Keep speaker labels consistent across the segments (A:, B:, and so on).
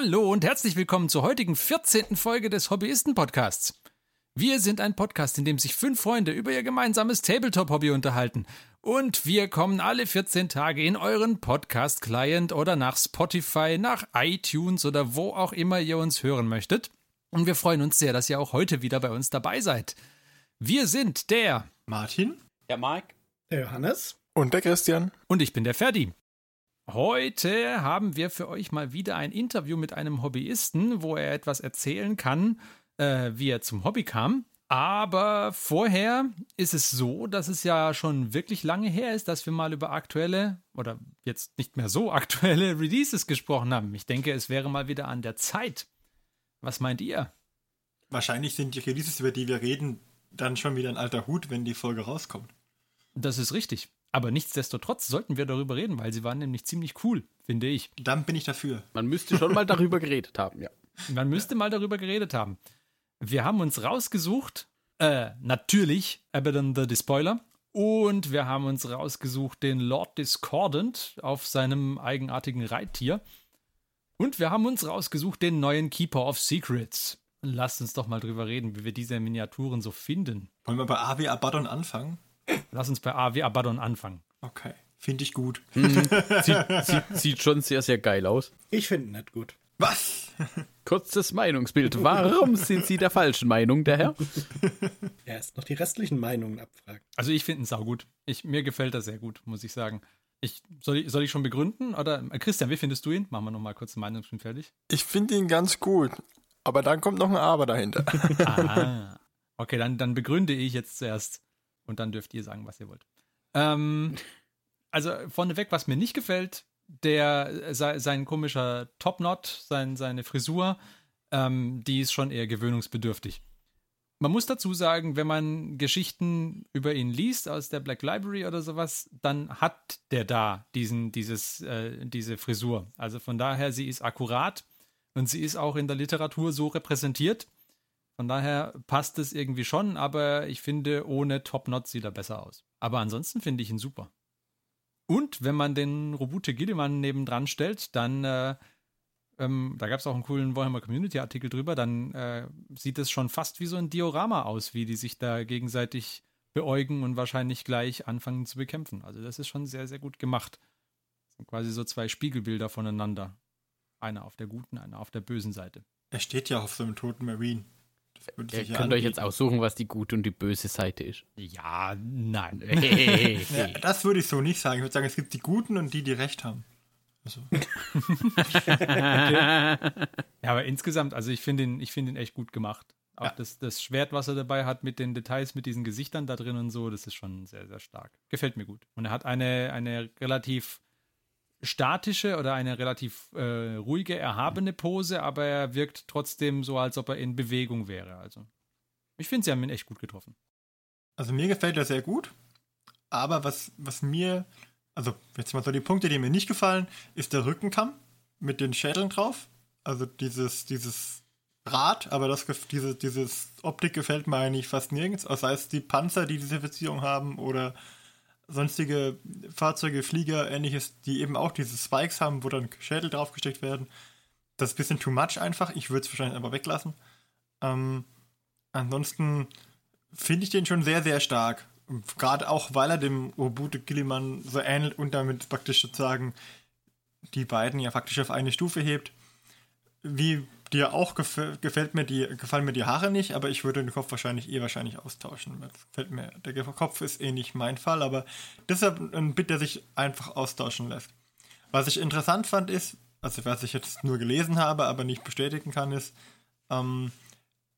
A: Hallo und herzlich willkommen zur heutigen 14. Folge des Hobbyisten-Podcasts. Wir sind ein Podcast, in dem sich fünf Freunde über ihr gemeinsames Tabletop-Hobby unterhalten. Und wir kommen alle 14 Tage in euren Podcast-Client oder nach Spotify, nach iTunes oder wo auch immer ihr uns hören möchtet. Und wir freuen uns sehr, dass ihr auch heute wieder bei uns dabei seid. Wir sind der
B: Martin,
C: der Mike,
D: der Johannes
E: und der Christian.
A: Und ich bin der Ferdi. Heute haben wir für euch mal wieder ein Interview mit einem Hobbyisten, wo er etwas erzählen kann, äh, wie er zum Hobby kam. Aber vorher ist es so, dass es ja schon wirklich lange her ist, dass wir mal über aktuelle oder jetzt nicht mehr so aktuelle Releases gesprochen haben. Ich denke, es wäre mal wieder an der Zeit. Was meint ihr?
B: Wahrscheinlich sind die Releases, über die wir reden, dann schon wieder ein alter Hut, wenn die Folge rauskommt.
A: Das ist richtig. Aber nichtsdestotrotz sollten wir darüber reden, weil sie waren nämlich ziemlich cool, finde ich.
B: Dann bin ich dafür.
C: Man müsste schon mal darüber geredet haben, ja.
A: Man müsste mal darüber geredet haben. Wir haben uns rausgesucht, äh, natürlich Abaddon the Despoiler. Und wir haben uns rausgesucht den Lord Discordant auf seinem eigenartigen Reittier. Und wir haben uns rausgesucht den neuen Keeper of Secrets. Lasst uns doch mal drüber reden, wie wir diese Miniaturen so finden.
B: Wollen wir bei AW Abaddon anfangen?
A: Lass uns bei AW Abaddon anfangen.
B: Okay, finde ich gut.
C: Hm, sieht, sieht, sieht, schon sehr, sehr geil aus.
D: Ich finde ihn nicht gut.
B: Was?
C: Kurzes Meinungsbild. Warum sind Sie der falschen Meinung, der Herr?
D: Er ist noch die restlichen Meinungen abfragt.
A: Also ich finde ihn saugut. Ich, mir gefällt er sehr gut, muss ich sagen. Ich, soll, ich, soll ich schon begründen? Oder Christian, wie findest du ihn? Machen wir nochmal kurz ein Meinungsbild fertig.
E: Ich finde ihn ganz gut. Aber dann kommt noch ein Aber dahinter.
A: ah. Okay, dann, dann begründe ich jetzt zuerst. Und dann dürft ihr sagen, was ihr wollt. Ähm, also vorneweg, was mir nicht gefällt, der sein komischer Topknot, sein, seine Frisur, ähm, die ist schon eher gewöhnungsbedürftig. Man muss dazu sagen, wenn man Geschichten über ihn liest aus der Black Library oder sowas, dann hat der da diesen, dieses, äh, diese Frisur. Also von daher, sie ist akkurat und sie ist auch in der Literatur so repräsentiert. Von daher passt es irgendwie schon, aber ich finde, ohne Top-Knot sieht er besser aus. Aber ansonsten finde ich ihn super. Und wenn man den Robute Gilliman nebendran stellt, dann, äh, ähm, da gab es auch einen coolen Warhammer Community-Artikel drüber, dann äh, sieht es schon fast wie so ein Diorama aus, wie die sich da gegenseitig beäugen und wahrscheinlich gleich anfangen zu bekämpfen. Also das ist schon sehr, sehr gut gemacht. Das sind quasi so zwei Spiegelbilder voneinander. Einer auf der guten, einer auf der bösen Seite.
B: Er steht ja auf so einem toten Marine.
C: Ihr könnt anbieten. euch jetzt aussuchen, was die gute und die böse Seite ist.
A: Ja, nein.
B: ja, das würde ich so nicht sagen. Ich würde sagen, es gibt die Guten und die, die Recht haben. Also.
A: ja, aber insgesamt, also ich finde ihn, find ihn echt gut gemacht. Auch ja. das, das Schwert, was er dabei hat, mit den Details, mit diesen Gesichtern da drin und so, das ist schon sehr, sehr stark. Gefällt mir gut. Und er hat eine, eine relativ statische oder eine relativ äh, ruhige, erhabene Pose, aber er wirkt trotzdem so, als ob er in Bewegung wäre. Also, ich finde, sie haben ihn echt gut getroffen.
B: Also, mir gefällt er sehr gut, aber was, was mir, also, jetzt mal so die Punkte, die mir nicht gefallen, ist der Rückenkamm mit den Schädeln drauf. Also, dieses, dieses Rad, aber das, diese, dieses Optik gefällt mir eigentlich fast nirgends, sei es die Panzer, die diese Verzierung haben oder sonstige Fahrzeuge, Flieger, ähnliches, die eben auch diese Spikes haben, wo dann Schädel draufgesteckt werden. Das ist ein bisschen too much einfach. Ich würde es wahrscheinlich einfach weglassen. Ähm, ansonsten finde ich den schon sehr, sehr stark. Gerade auch, weil er dem Obute Gilliman so ähnelt und damit praktisch sozusagen die beiden ja faktisch auf eine Stufe hebt. Wie dir auch gefällt, gefällt mir die, gefallen mir die Haare nicht, aber ich würde den Kopf wahrscheinlich eh wahrscheinlich austauschen. Das gefällt mir. Der Kopf ist eh nicht mein Fall, aber deshalb ein Bit, der sich einfach austauschen lässt. Was ich interessant fand ist, also was ich jetzt nur gelesen habe, aber nicht bestätigen kann, ist, ähm,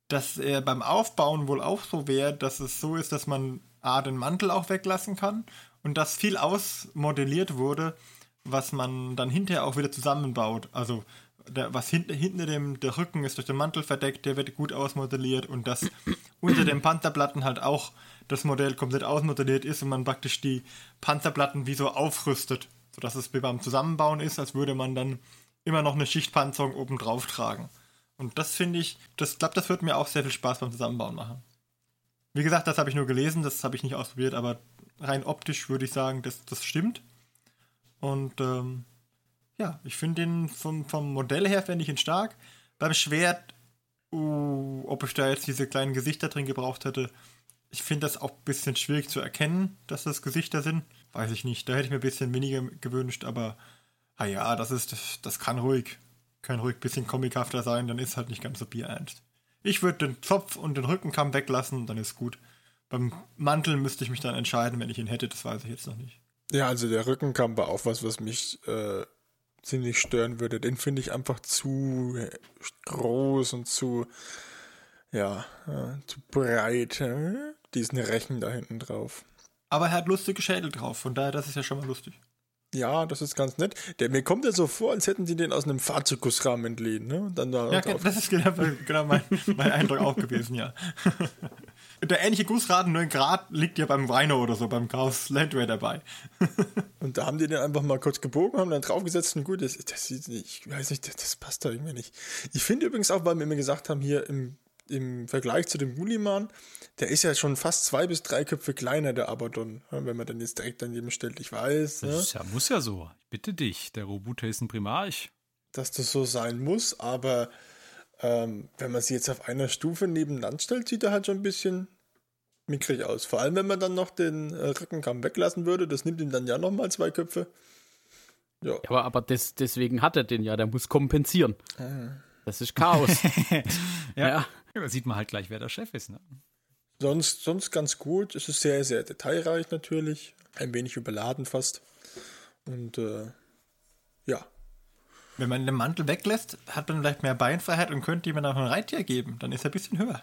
B: dass er beim Aufbauen wohl auch so wäre, dass es so ist, dass man A, den Mantel auch weglassen kann und dass viel ausmodelliert wurde, was man dann hinterher auch wieder zusammenbaut. Also der, was hinter, hinter dem, der Rücken ist durch den Mantel verdeckt, der wird gut ausmodelliert und dass unter den Panzerplatten halt auch das Modell komplett ausmodelliert ist und man praktisch die Panzerplatten wie so aufrüstet, sodass es wie beim Zusammenbauen ist, als würde man dann immer noch eine Schichtpanzerung oben drauf tragen. Und das finde ich, das glaube, das wird mir auch sehr viel Spaß beim Zusammenbauen machen. Wie gesagt, das habe ich nur gelesen, das habe ich nicht ausprobiert, aber rein optisch würde ich sagen, dass das stimmt. Und ähm, ja, ich finde den vom, vom Modell her fände ich ihn stark. Beim Schwert, uh, ob ich da jetzt diese kleinen Gesichter drin gebraucht hätte, ich finde das auch ein bisschen schwierig zu erkennen, dass das Gesichter sind. Weiß ich nicht. Da hätte ich mir ein bisschen weniger gewünscht, aber ah ja, das ist, das kann ruhig, kann ruhig ein bisschen comichafter sein, dann ist halt nicht ganz so bierernst. Ich würde den Zopf und den Rückenkamm weglassen, dann ist gut. Beim Mantel müsste ich mich dann entscheiden, wenn ich ihn hätte, das weiß ich jetzt noch nicht.
E: Ja, also der Rückenkamm war auch was, was mich äh, ziemlich stören würde. Den finde ich einfach zu groß und zu, ja, äh, zu breit. Äh, diesen Rechen da hinten drauf.
B: Aber er hat lustige Schädel drauf, von daher, das ist ja schon mal lustig.
E: Ja, das ist ganz nett. Der, mir kommt ja so vor, als hätten die den aus einem Fahrzeuggussrahmen entliehen. Ne? Und dann da
B: Ja, das ist genau, genau mein, mein Eindruck auch gewesen, ja. Der ähnliche Gussraden, nur in Grad, liegt ja beim Rhino oder so, beim Chaos Landwehr dabei.
E: Und da haben die den einfach mal kurz gebogen, haben dann draufgesetzt und gut, das, das sieht nicht, ich weiß nicht, das, das passt da irgendwie nicht. Ich finde übrigens auch, weil wir mir gesagt haben, hier im, im Vergleich zu dem Gulliman, der ist ja schon fast zwei bis drei Köpfe kleiner, der Abaddon, wenn man dann jetzt direkt daneben stellt. Ich weiß,
A: Das
E: ne,
A: ist ja, muss ja so. Ich bitte dich, der Roboter ist ein Primarch.
E: dass das so sein muss, aber ähm, wenn man sie jetzt auf einer Stufe nebeneinander stellt, sieht er halt schon ein bisschen mickrig aus. Vor allem, wenn man dann noch den äh, Rückenkamm weglassen würde, das nimmt ihm dann ja nochmal zwei Köpfe. Ja.
C: Ja, aber, aber des, deswegen hat er den ja, der muss kompensieren. Das ist Chaos.
A: Ja.
C: ja.
A: Da sieht man halt gleich, wer der Chef ist. Ne?
E: Sonst, sonst ganz gut. Es ist sehr, sehr detailreich natürlich. Ein wenig überladen fast. Und äh, ja.
B: Wenn man den Mantel weglässt, hat man vielleicht mehr Beinfreiheit und könnte jemand auch ein Reittier geben. Dann ist er ein bisschen höher.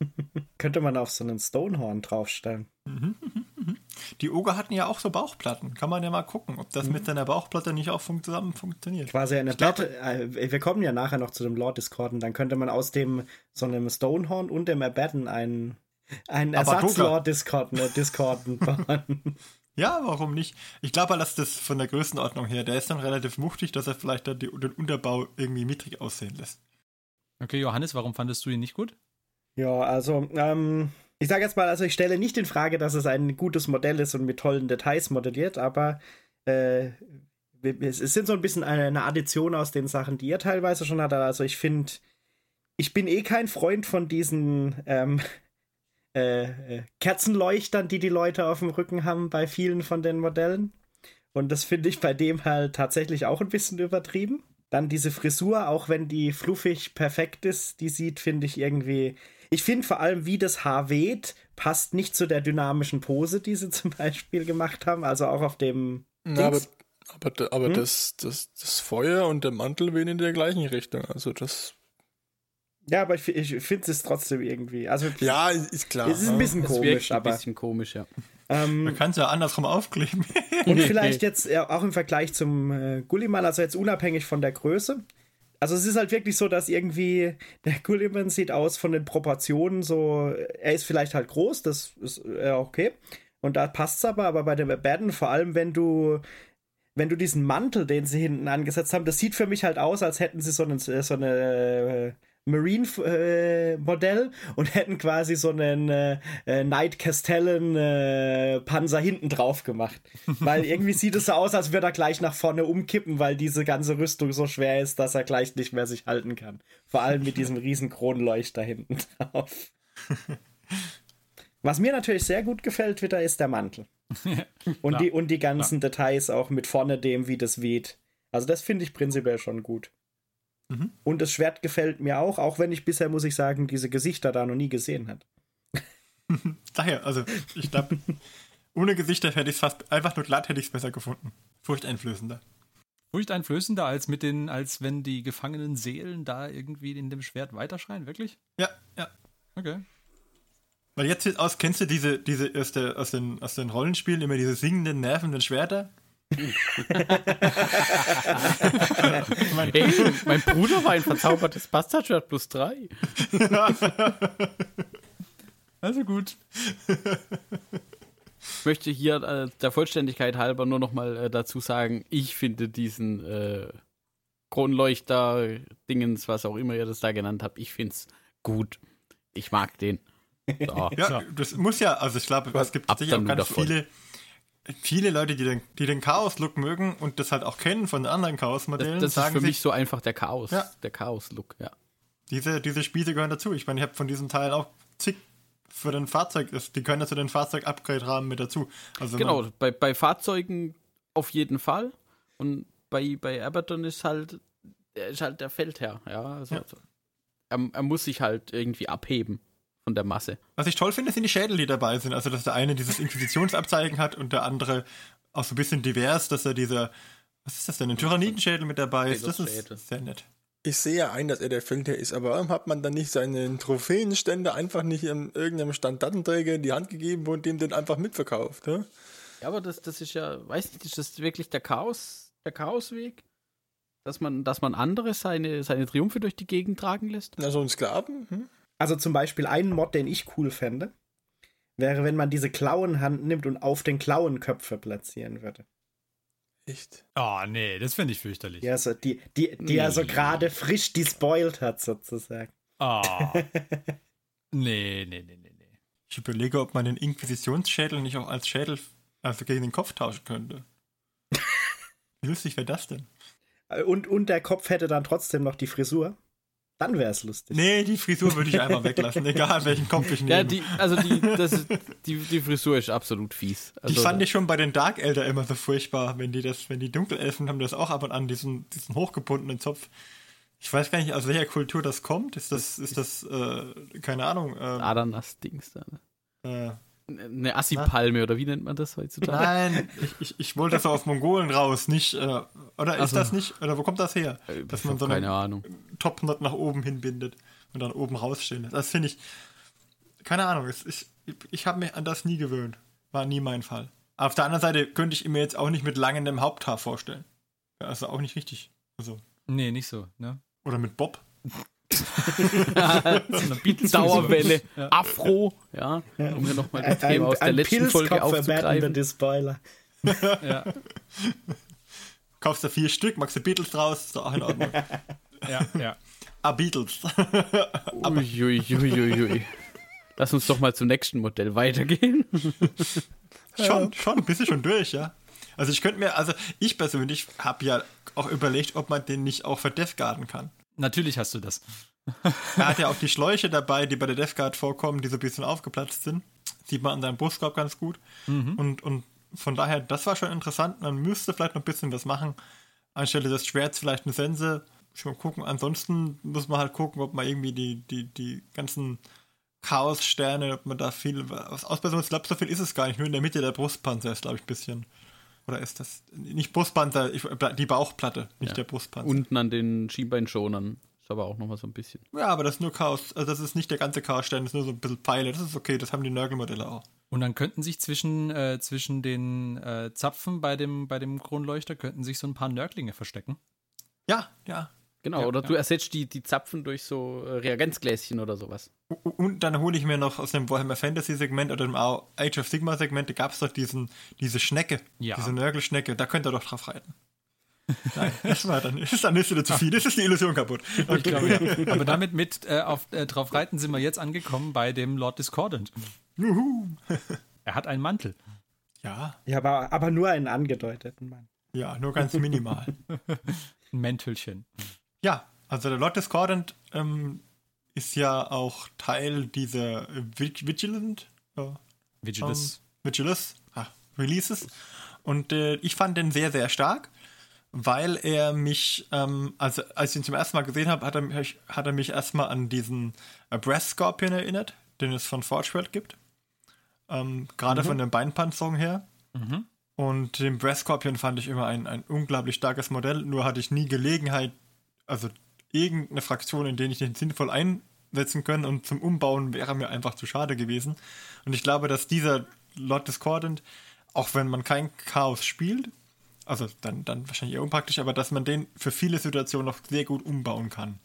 D: Könnte man auf so einen Stonehorn draufstellen.
B: Die Oger hatten ja auch so Bauchplatten. Kann man ja mal gucken, ob das mit seiner Bauchplatte nicht auch fun zusammen funktioniert.
D: Quasi eine
B: Ich
D: Platte. Äh, wir kommen ja nachher noch zu dem Lord Discorden. Dann könnte man aus dem so einem Stonehorn und dem Abaddon einen, einen
B: Aber
D: Ersatz
B: Doga.
D: Lord Discorden, äh, Discorden bauen.
B: Ja, warum nicht? Ich glaube, dass das von der Größenordnung her, der ist dann relativ muchtig, dass er vielleicht dann die, den Unterbau irgendwie mittrig aussehen lässt.
A: Okay, Johannes, warum fandest du ihn nicht gut?
D: Ja, also, ähm, ich sage jetzt mal, also ich stelle nicht in Frage, dass es ein gutes Modell ist und mit tollen Details modelliert, aber äh, es sind so ein bisschen eine, eine Addition aus den Sachen, die ihr teilweise schon hattet. Also ich finde, ich bin eh kein Freund von diesen ähm, äh, äh, Kerzenleuchtern, die die Leute auf dem Rücken haben bei vielen von den Modellen. Und das finde ich bei dem halt tatsächlich auch ein bisschen übertrieben. Dann diese Frisur, auch wenn die fluffig perfekt ist, die sieht, finde ich irgendwie. Ich finde vor allem, wie das Haar weht, passt nicht zu der dynamischen Pose, die sie zum Beispiel gemacht haben. Also auch auf dem.
E: Na, aber
D: Dings.
E: aber, aber
D: Hm?
E: das, das, das Feuer und der Mantel wehen in der gleichen Richtung. Also das.
D: Ja, aber ich, ich finde es trotzdem irgendwie. Also,
E: Ja, ist klar.
D: es ist ein bisschen
C: Das
D: komisch,
C: ein
D: aber.
C: bisschen komisch, ja.
D: Ähm,
B: Man kann es ja andersrum aufkleben.
D: Und vielleicht jetzt auch im Vergleich zum äh, Gulliman, also jetzt unabhängig von der Größe. Also es ist halt wirklich so, dass irgendwie der Gulliman sieht aus von den Proportionen so, er ist vielleicht halt groß, das ist äh, okay. Und da passt es aber, aber bei dem Abaddon, vor allem wenn du wenn du diesen Mantel, den sie hinten angesetzt haben, das sieht für mich halt aus, als hätten sie so, einen, so eine äh, Marine-Modell und hätten quasi so einen äh, äh, Knight Castellan äh, Panzer hinten drauf gemacht. Weil irgendwie sieht es so aus, als würde er gleich nach vorne umkippen, weil diese ganze Rüstung so schwer ist, dass er gleich nicht mehr sich halten kann. Vor allem mit diesem riesen Kronleuchter hinten drauf. Was mir natürlich sehr gut gefällt wieder, ist der Mantel. Und,
A: Klar,
D: die, und die ganzen Details auch mit vorne dem, wie das weht. Also das finde ich prinzipiell schon gut.
B: Mhm.
D: Und das Schwert gefällt mir auch, auch wenn ich bisher, muss ich sagen, diese Gesichter da noch nie gesehen habe.
B: Daher, also ich glaube, ohne Gesichter hätte ich es fast, einfach nur glatt hätte ich es besser gefunden. Furchteinflößender.
A: Furchteinflößender, als mit den, als wenn die gefangenen Seelen da irgendwie in dem Schwert weiterschreien, wirklich?
B: Ja, ja.
A: Okay.
B: Weil jetzt sieht aus, kennst du diese, diese aus, der, aus, den, aus den Rollenspielen immer diese singenden, nervenden Schwerter?
C: Hey, mein Bruder war ein verzaubertes Bastardschwert plus drei.
A: Also gut.
C: Ich möchte hier äh, der Vollständigkeit halber nur noch mal äh, dazu sagen, ich finde diesen äh, Kronleuchter, Dingens, was auch immer ihr das da genannt habt, ich finde es gut. Ich mag den. So.
B: Ja,
A: So.
B: das muss ja, also ich glaube, es gibt sicher auch ganz
C: davon.
B: viele viele Leute, die den, die den Chaos-Look mögen und das halt auch kennen von den anderen
C: Das,
B: Chaos-Modellen,
C: das ist
B: sagen
C: für
B: sich,
C: mich so einfach der Chaos,
B: Ja.
C: der Chaos-Look, ja.
B: diese, diese Spieße gehören dazu. Ich meine, ich habe von diesem Teil auch zig für den Fahrzeug, die gehören ja zu den Fahrzeug-Upgrade-Rahmen mit dazu. Also
C: Genau, bei, bei Fahrzeugen auf jeden Fall. Und bei, bei Aberton ist halt, er ist halt der Feldherr, ja. Also,
B: Ja.
C: er, er muss sich halt irgendwie abheben von der Masse.
B: Was ich toll finde, sind die Schädel, die dabei sind. Also, dass der eine dieses Inquisitionsabzeichen hat und der andere auch so ein bisschen divers, dass er dieser, was ist das denn, ein Tyrannidenschädel mit dabei ist. Das ist sehr nett.
E: Ich sehe ja ein, dass er der Feldherr ist, aber warum hat man dann nicht seinen Trophäenständer einfach nicht in irgendeinem Standartenträger in die Hand gegeben und dem den einfach mitverkauft? Ja?
C: Ja, aber das, das ist ja, weiß nicht, ist das wirklich der Chaos, der Chaosweg? Dass man, dass man andere seine, seine Triumphe durch die Gegend tragen lässt?
E: Na, so ein Sklaven? Hm?
D: Also zum Beispiel ein Mod, den ich cool fände, wäre, wenn man diese Klauenhand nimmt und auf den Klauenköpfe platzieren würde.
E: Echt?
A: Oh, nee, das finde ich fürchterlich.
D: Die, also, die, die, die er so
C: Nee.
D: gerade frisch despoilt hat, sozusagen.
A: Oh. nee, nee, nee, nee, nee.
B: Ich überlege, ob man den Inquisitionsschädel nicht auch als Schädel, also gegen den Kopf tauschen könnte. Wie lustig wäre das denn?
D: Und, und der Kopf hätte dann trotzdem noch die Frisur. Dann wäre es lustig.
B: Nee, die Frisur würde ich einfach weglassen, egal welchen Kopf ich nehme.
C: Ja, die, also die, das ist, die, die Frisur ist absolut fies.
B: Die
C: Also,
B: fand ich schon bei den Dark Elder immer so furchtbar, wenn die das, wenn die Dunkelelfen haben das auch ab und an, diesen, diesen hochgebundenen Zopf. Ich weiß gar nicht, aus welcher Kultur das kommt. Ist das, ist das, äh, keine Ahnung, ähm,
C: Ananas-Dings da.
B: äh,
C: Eine Assi-Palme oder wie nennt man das heutzutage?
B: Nein, ich, ich, ich wollte so auf Mongolen raus, nicht, äh, oder ist
C: so.
B: das nicht, oder wo kommt das her?
C: Äh,
B: Dass man so
C: keine
B: einen
C: Ahnung.
B: Topknot nach oben hinbindet und dann oben rausstehen lässt. Das finde ich, keine Ahnung, es, ich, ich habe mich an das nie gewöhnt. War nie mein Fall. Auf der anderen Seite könnte ich mir jetzt auch nicht mit langendem Haupthaar vorstellen. Ja, Also auch nicht richtig. Also,
A: Nee, nicht so, ne?
B: oder mit Bob.
A: So eine Beatles-
C: Dauerwelle,
A: Ja.
C: Afro, ja, um hier nochmal das
D: Ein,
C: Thema aus der letzten Folge aufzugreifen.
D: Despoiler.
A: Ja,
B: Kaufst du vier Stück, magst du Beatles draus, ist doch auch in Ordnung.
A: ja, ja.
B: ah, Beatles.
C: Uiuiuiui. Lass uns doch mal zum nächsten Modell weitergehen.
B: Schon, schon, bist du schon durch, ja. Also ich könnte mir, also ich persönlich habe ja auch überlegt, ob man den nicht auch für Death Garden kann.
A: Natürlich hast du das.
B: Er hat ja auch die Schläuche dabei, die bei der Death Guard vorkommen, die so ein bisschen aufgeplatzt sind. Sieht man an seinem Brustkorb ganz gut. Und, und von daher, das war schon interessant. Man müsste vielleicht noch ein bisschen was machen. Anstelle des Schwerts vielleicht eine Sense. Schon mal gucken. Ansonsten muss man halt gucken, ob man irgendwie die, die, die ganzen Chaos-Sterne, ob man da viel was ausbessern muss. Ich glaube, so viel ist es gar nicht. Nur in der Mitte der Brustpanzer ist, glaube ich, ein bisschen. Oder ist das nicht Brustpanzer, ich, die Bauchplatte, nicht
C: Ja.
B: der Brustpanzer.
C: Unten an den Schienbeinschonern ist aber auch nochmal so ein bisschen.
B: Ja, aber das ist nur Chaos. Also das ist nicht der ganze Chaos-Stern, das ist nur so ein bisschen Pfeile. Das ist okay, das haben die Nörgelmodelle auch.
A: Und dann könnten sich zwischen, äh, zwischen den äh, Zapfen bei dem, bei dem Kronleuchter könnten sich so ein paar Nörglinge verstecken.
B: Ja, ja.
C: Genau,
A: Ja,
C: oder
A: ja.
C: du ersetzt die, die Zapfen durch so äh, Reagenzgläschen oder sowas.
B: Und dann hole ich mir noch aus dem Warhammer Fantasy Segment oder dem Age of Sigma Segment, da gab es doch diesen, diese Schnecke,
A: Ja.
B: diese Nörgelschnecke, da könnt ihr doch drauf reiten. Nein, das war dann, das ist dann nicht wieder zu viel, das ist die Illusion kaputt.
A: Ich glaube, ja. Aber damit mit äh, auf, äh, drauf reiten sind wir jetzt angekommen bei dem Lord Discordant.
B: Juhu.
A: Er hat einen Mantel.
B: Ja,
D: Ja, aber, aber nur einen angedeuteten Mann.
B: ja, nur ganz minimal.
A: Ein Mäntelchen.
B: Ja, also der Lord Discordant ähm, ist ja auch Teil dieser Vig- Vigilant, äh,
A: Vigilus.
B: ähm, Vigilus ah, Releases. Und äh, ich fand den sehr, sehr stark, weil er mich, ähm, also als ich ihn zum ersten Mal gesehen habe, hat er mich, hat er mich erstmal an diesen äh, Breast Scorpion erinnert, den es von Forge World gibt. Ähm, Gerade von der Beinpanzerung her. Und den Breast Scorpion fand ich immer ein, ein unglaublich starkes Modell, nur hatte ich nie Gelegenheit, also irgendeine Fraktion, in der ich den sinnvoll einsetzen können und zum Umbauen wäre mir einfach zu schade gewesen. Und ich glaube, dass dieser Lord Discordant, auch wenn man kein Chaos spielt, also dann, dann wahrscheinlich eher unpraktisch, aber dass man den für viele Situationen noch sehr gut umbauen kann.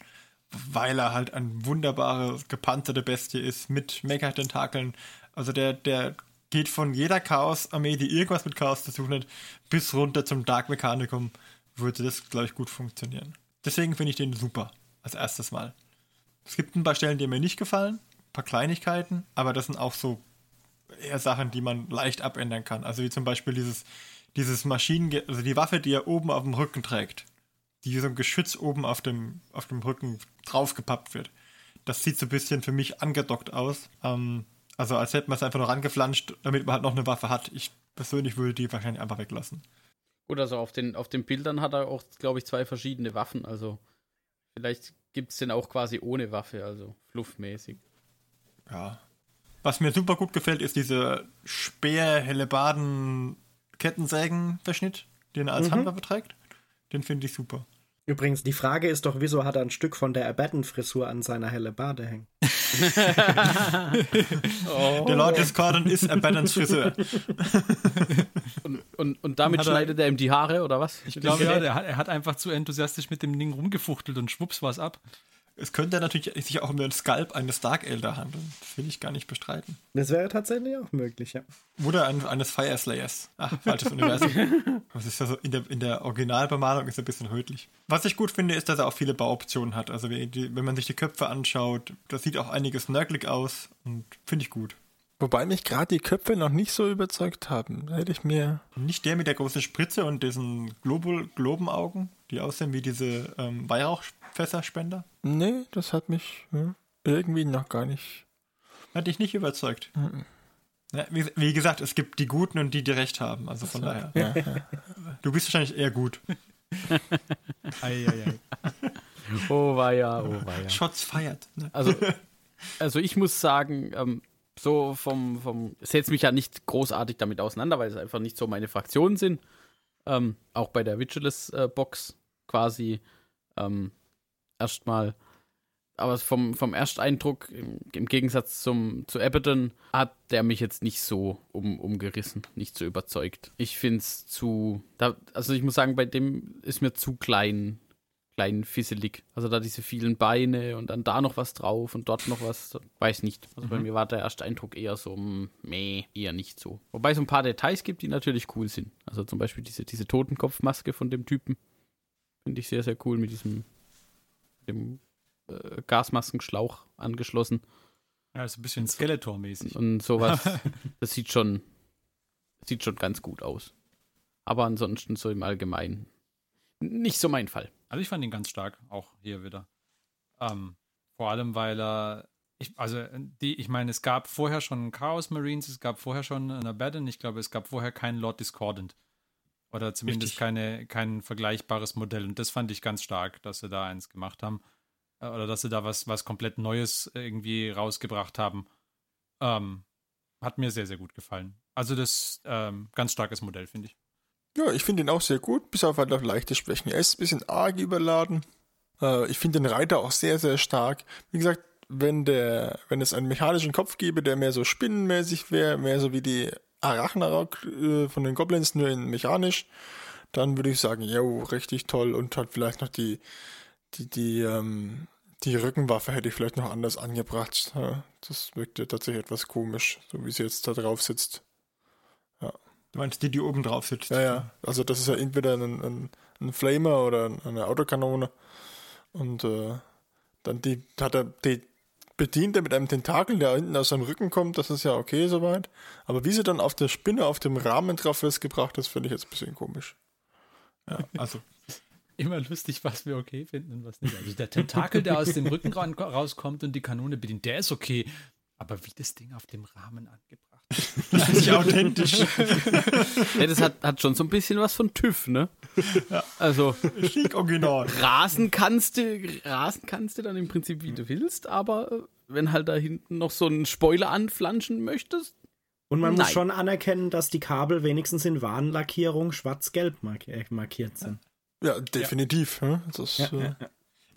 B: Weil er halt ein wunderbare, gepanzerte Bestie ist mit Mega-Tentakeln. Also der, der geht von jeder Chaos-Armee, die irgendwas mit Chaos zu tun hat, bis runter zum Dark Mechanicum, würde das, glaube ich, gut funktionieren. Deswegen finde ich den super, als erstes Mal. Es gibt ein paar Stellen, die mir nicht gefallen, ein paar Kleinigkeiten, aber das sind auch so eher Sachen, die man leicht abändern kann. Also wie zum Beispiel dieses, dieses Maschinen, also die Waffe, die er oben auf dem Rücken trägt, die so ein Geschütz oben auf dem, auf dem Rücken draufgepappt wird. Das sieht so ein bisschen für mich angedockt aus. Ähm, also als hätte man es einfach nur rangeflanscht, damit man halt noch eine Waffe hat. Ich persönlich würde die wahrscheinlich einfach weglassen.
C: Gut, also auf den, auf den Bildern hat er auch, glaube ich, zwei verschiedene Waffen. Also vielleicht gibt es den auch quasi ohne Waffe, also fluffmäßig.
B: Ja. Was mir super gut gefällt, ist dieser Speer-Hellebaden-Kettensägen-Verschnitt, den er als
D: Mhm.
B: Handwaffe trägt. Den finde ich super.
D: Übrigens, die Frage ist doch, wieso hat er ein Stück von der Abaddon-Frisur an seiner helle Bade hängen?
C: Oh.
B: Der Lord Discordant ist Abaddons Friseur.
C: Und, und, und damit
A: er-
C: schneidet er ihm die Haare, oder was?
A: Ich glaube, ja, der hat, er hat einfach zu enthusiastisch mit dem Ding rumgefuchtelt und schwupps war's ab.
B: Es könnte natürlich sich auch um den Skalp eines Dark Elder handeln. Das will ich gar nicht bestreiten.
D: Das wäre tatsächlich auch möglich, ja.
B: Oder ein, eines Fire Slayers. Ach, falsches Universum. Das ist ja so, in der, in der Originalbemalung ist er ein bisschen rötlich. Was ich gut finde, ist, dass er auch viele Bauoptionen hat. Also wenn, man sich die Köpfe anschaut, das sieht auch einiges nörgelig aus und finde ich gut.
E: Wobei mich gerade die Köpfe noch nicht so überzeugt haben. Da hätte ich mir.
B: Nicht der mit der großen Spritze und diesen Globul Globenaugen, die aussehen wie diese ähm, Weihrauchfässerspender.
E: Nee, das hat mich hm, irgendwie noch gar nicht.
B: Hat dich nicht überzeugt. Ja, wie, wie gesagt, es gibt die Guten und die, die recht haben. Also von daher.
E: Ja, ja.
B: Du bist wahrscheinlich eher gut.
A: Ei, ei, ei.
C: Oh, war ja, oh, war ja.
B: Shots feiert. Ne?
C: Also, also ich muss sagen, ähm, so vom, vom, setze mich ja nicht großartig damit auseinander, weil es einfach nicht so meine Fraktionen sind. Ähm, auch bei der Vigilus-Box quasi ähm, erstmal. Aber vom, vom Ersteindruck, im, im Gegensatz zum, zu Abaddon, hat der mich jetzt nicht so um, umgerissen, nicht so überzeugt. Ich finde es zu. Da, also ich muss sagen, bei dem ist mir zu klein klein fisselig. Also da diese vielen Beine und dann da noch was drauf und dort noch was, weiß nicht. Also bei mir war der erste Eindruck eher so, mm, meh, eher nicht so. Wobei es ein paar Details gibt, die natürlich cool sind. Also zum Beispiel diese, diese Totenkopfmaske von dem Typen. Finde ich sehr, sehr cool mit diesem dem äh, Gasmaskenschlauch angeschlossen.
A: Ja, ist ein bisschen Skeletor-mäßig.
C: Und sowas. das sieht schon, sieht schon ganz gut aus. Aber ansonsten so im Allgemeinen nicht so mein Fall.
A: Also ich fand ihn ganz stark, auch hier wieder. Ähm, vor allem, weil er, ich, also die, ich meine, es gab vorher schon Chaos Marines, es gab vorher schon einen Abaddon, ich glaube, es gab vorher keinen Lord Discordant. Oder zumindest
B: Richtig.
A: keine, kein vergleichbares Modell. Und das fand ich ganz stark, dass sie da eins gemacht haben. Äh, Oder dass sie da was, was komplett Neues irgendwie rausgebracht haben. Ähm, hat mir sehr, sehr gut gefallen. Also das ähm, ganz starkes Modell, finde ich.
E: Ja, ich finde ihn auch sehr gut, bis auf halt auf leichte Schwächen. Er ist ein bisschen arg überladen. Äh, ich finde den Reiter auch sehr, sehr stark. Wie gesagt, wenn der, wenn es einen mechanischen Kopf gäbe, der mehr so spinnenmäßig wäre, mehr so wie die Arachnarok äh, von den Goblins, nur in mechanisch, dann würde ich sagen, jo, richtig toll und hat vielleicht noch die, die, die, ähm, die Rückenwaffe hätte ich vielleicht noch anders angebracht. Ja, das wirkte tatsächlich etwas komisch, so wie sie jetzt da drauf sitzt.
B: Du meinst die, die oben drauf sitzt?
E: Ja, ja. Also das ist ja entweder ein, ein, ein Flamer oder eine Autokanone. Und äh, dann die hat er die bedient er mit einem Tentakel, der hinten aus seinem Rücken kommt, das ist ja okay soweit. Aber wie sie dann auf der Spinne, auf dem Rahmen drauf festgebracht ist, finde ich jetzt ein bisschen komisch.
B: Also,
A: Immer lustig, was wir okay finden und was nicht. Also der Tentakel, der aus dem Rücken rauskommt und die Kanone bedient, der ist okay. Aber wie das Ding auf dem Rahmen angebracht ist.
B: Das ist nicht authentisch.
C: Ja, das hat, hat schon so ein bisschen was von TÜV, ne? Also
B: Schick original.
C: rasen kannst du, rasen kannst du dann im Prinzip wie du willst, aber äh, wenn halt da hinten noch so einen Spoiler anflanschen möchtest,
D: Und man muss
C: Nein.
D: schon anerkennen, dass die Kabel wenigstens in Warnlackierung schwarz-gelb äh, markiert sind.
E: Ja, definitiv. Ja. Das, äh,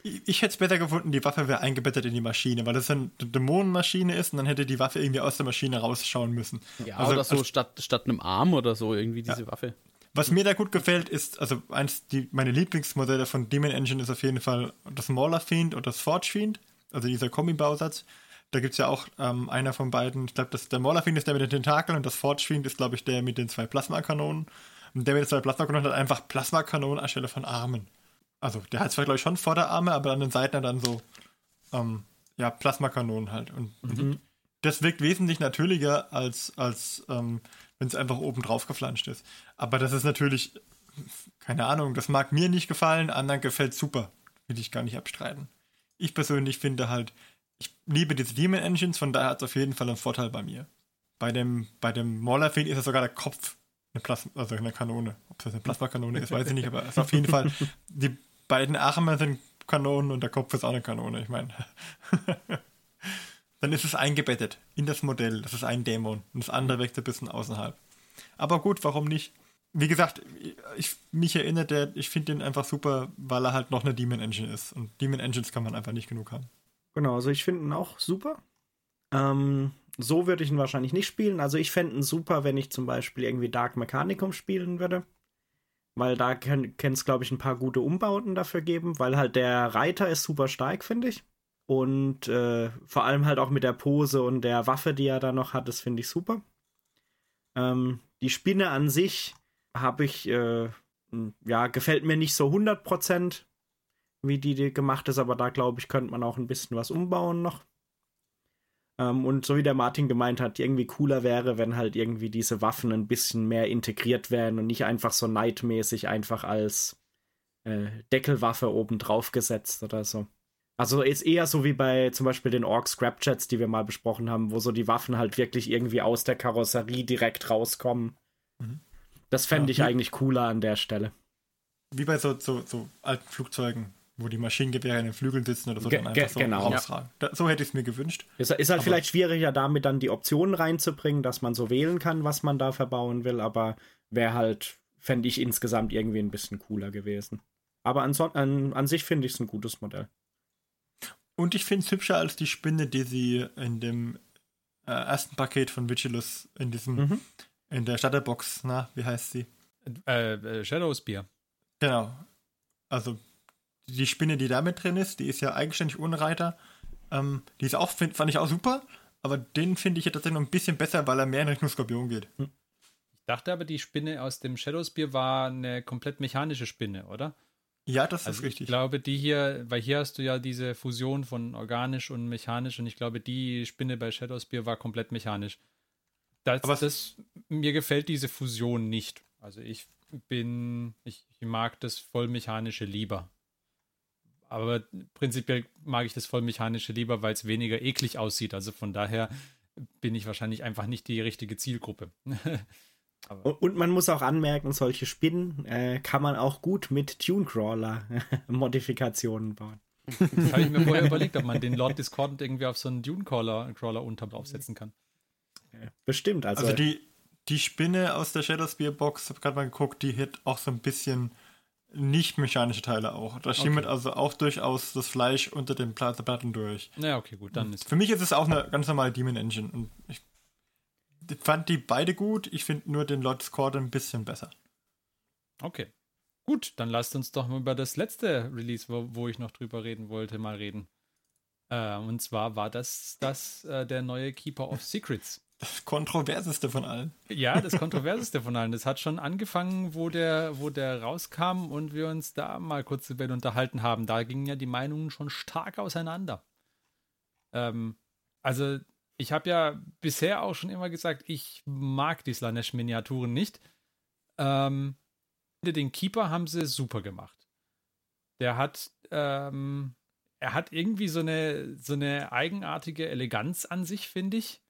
B: Ich, ich hätte es besser gefunden, die Waffe wäre eingebettet in die Maschine, weil das eine Dämonenmaschine ist und dann hätte die Waffe irgendwie aus der Maschine rausschauen müssen.
C: ja,
B: Also-
C: oder so
B: also-
C: statt, statt einem Arm oder so irgendwie diese Waffe.
B: Was mir da gut gefällt, ist, also eins, die, meine Lieblingsmodelle von Demon Engine ist auf jeden Fall das Mauler Fiend und das Forge Fiend, also dieser Kombi-Bausatz. Da gibt es ja auch ähm, einer von beiden, ich glaube, der Mauler Fiend ist der mit den Tentakeln und das Forge Fiend ist, glaube ich, der mit den zwei Plasmakanonen. Und der mit den zwei Plasmakanonen hat einfach Plasmakanonen anstelle von Armen. Also der hat zwar, glaube ich, schon Vorderarme, aber an den Seiten hat dann so, ähm, ja, Plasmakanonen halt. Und das wirkt wesentlich natürlicher, als, als ähm, wenn es einfach oben drauf geflanscht ist. Aber das ist natürlich, keine Ahnung, das mag mir nicht gefallen, anderen gefällt super. Will ich gar nicht abstreiten. Ich persönlich finde halt, ich liebe diese Demon Engines, von daher hat es auf jeden Fall einen Vorteil bei mir. Bei dem, bei dem Mauler ist es sogar der Kopf eine Plasma, also eine Kanone. Ob das eine Plasmakanone ist, weiß ich nicht, aber es ist auf jeden Fall, die beiden Arme sind Kanonen und der Kopf ist auch eine Kanone, ich meine. Dann ist es eingebettet in das Modell. Das ist ein Dämon. Und das andere wächst ein bisschen außerhalb. Aber gut, warum nicht? Wie gesagt, ich, mich erinnert der, ich finde den einfach super, weil er halt noch eine Demon Engine ist. Und Demon Engines kann man einfach nicht genug haben.
D: Genau, also ich finde ihn auch super. Ähm, so würde ich ihn wahrscheinlich nicht spielen. Also ich fände ihn super, wenn ich zum Beispiel irgendwie Dark Mechanicum spielen würde. Weil da kann es, glaube ich, ein paar gute Umbauten dafür geben, weil halt der Reiter ist super stark, finde ich. Und äh, vor allem halt auch mit der Pose und der Waffe, die er da noch hat, das finde ich super. Ähm, die Spinne an sich habe ich, äh, ja, gefällt mir nicht so 100%, wie die, die gemacht ist, aber da glaube ich, könnte man auch ein bisschen was umbauen noch. Ähm, und so wie der Martin gemeint hat, irgendwie cooler wäre, wenn halt irgendwie diese Waffen ein bisschen mehr integriert werden und nicht einfach so neidmäßig einfach als äh, Deckelwaffe oben drauf gesetzt oder so. Also ist eher so wie bei zum Beispiel den Orc Scrapjets, die wir mal besprochen haben, wo so die Waffen halt wirklich irgendwie aus der Karosserie direkt rauskommen. Mhm. Das fände ja, ich eigentlich cooler an der Stelle.
B: Wie bei so, so, so alten Flugzeugen, wo die Maschinengewehre in den Flügeln sitzen oder so, dann einfach so genau. rausragen. Da, so hätte ich es mir gewünscht.
D: Ist, ist halt aber vielleicht schwieriger, damit dann die Optionen reinzubringen, dass man so wählen kann, was man da verbauen will, aber wäre halt, fände ich insgesamt irgendwie ein bisschen cooler gewesen. Aber an, an, an sich finde ich es ein gutes Modell.
B: Und ich finde es hübscher als die Spinne, die sie in dem äh, ersten Paket von Vigilus in diesem, mhm. in der Starterbox, na, wie heißt sie?
A: Äh, äh, Shadowspear.
B: Genau. Also die Spinne, die da mit drin ist, die ist ja eigenständig ohne Reiter. Ähm, die ist auch, find, fand ich auch super, aber den finde ich ja tatsächlich noch ein bisschen besser, weil er mehr in Richtung Skorpion geht. Hm.
A: Ich dachte aber, die Spinne aus dem Shadowspear war eine komplett mechanische Spinne, oder?
B: Ja, das also ist richtig.
A: Ich glaube, die hier, weil hier hast du ja diese Fusion von organisch und mechanisch und ich glaube, die Spinne bei Shadowspear war komplett mechanisch. Das, aber das, mir gefällt diese Fusion nicht. Also ich bin, ich, ich mag das vollmechanische lieber. Aber prinzipiell mag ich das vollmechanische lieber, weil es weniger eklig aussieht. Also von daher bin ich wahrscheinlich einfach nicht die richtige Zielgruppe.
D: Und, und, man muss auch anmerken, solche Spinnen äh, kann man auch gut mit Tune-Crawler-Modifikationen bauen.
A: Das habe ich mir vorher überlegt, ob man den Lord Discordant irgendwie auf so einen Dune-Crawler Crawler unter draufsetzen kann.
D: Bestimmt. Also,
B: also die, die Spinne aus der Shadowspear-Box, habe gerade mal geguckt, die hat auch so ein bisschen nicht mechanische Teile auch. Da schimmert okay. also auch durchaus das Fleisch unter den Platten durch.
A: Ja, okay, gut, dann ist.
B: Für mich ist es auch eine ganz normale Demon Engine. Und ich fand die beide gut. Ich finde nur den Lord Squad ein bisschen besser.
A: Okay. Gut, dann lasst uns doch mal über das letzte Release, wo, wo ich noch drüber reden wollte, mal reden. Äh, und zwar war das, das äh, der neue Keeper of Secrets.
B: Das kontroverseste von allen.
A: Ja, das kontroverseste von allen. Das hat schon angefangen, wo der, wo der rauskam und wir uns da mal kurz über unterhalten haben. Da gingen ja die Meinungen schon stark auseinander. Ähm, also ich habe ja bisher auch schon immer gesagt, ich mag die Slanesh-Miniaturen nicht. Ähm, den Keeper haben sie super gemacht. Der hat, ähm, er hat irgendwie so eine, so eine eigenartige Eleganz an sich, finde ich.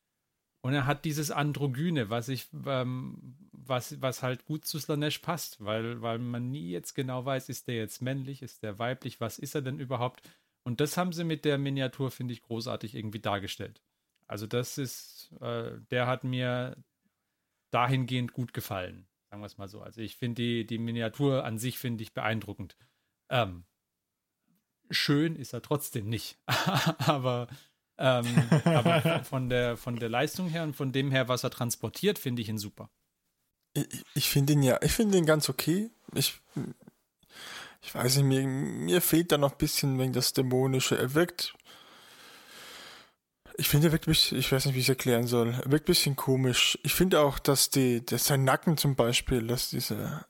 A: Und er hat dieses Androgyne, was ich, ähm, was, was halt gut zu Slanesh passt, weil, weil man nie jetzt genau weiß, ist der jetzt männlich, ist der weiblich, was ist er denn überhaupt? Und das haben sie mit der Miniatur, finde ich, großartig irgendwie dargestellt. Also das ist, äh, der hat mir dahingehend gut gefallen, sagen wir es mal so. Also ich finde die, die Miniatur an sich finde ich beeindruckend. Ähm, schön ist er trotzdem nicht, aber, ähm, aber von der von der Leistung her und von dem her, was er transportiert, finde ich ihn super.
E: Ich, ich finde ihn ja, ich finde ihn ganz okay. Ich, ich weiß nicht, mir, mir fehlt da noch ein bisschen wegen das Dämonische. Er wirkt ich finde, er wirkt bisschen, ich weiß nicht, wie ich es erklären soll. Er wirkt ein bisschen komisch. Ich finde auch, dass die, dass sein Nacken zum Beispiel, dass dieser,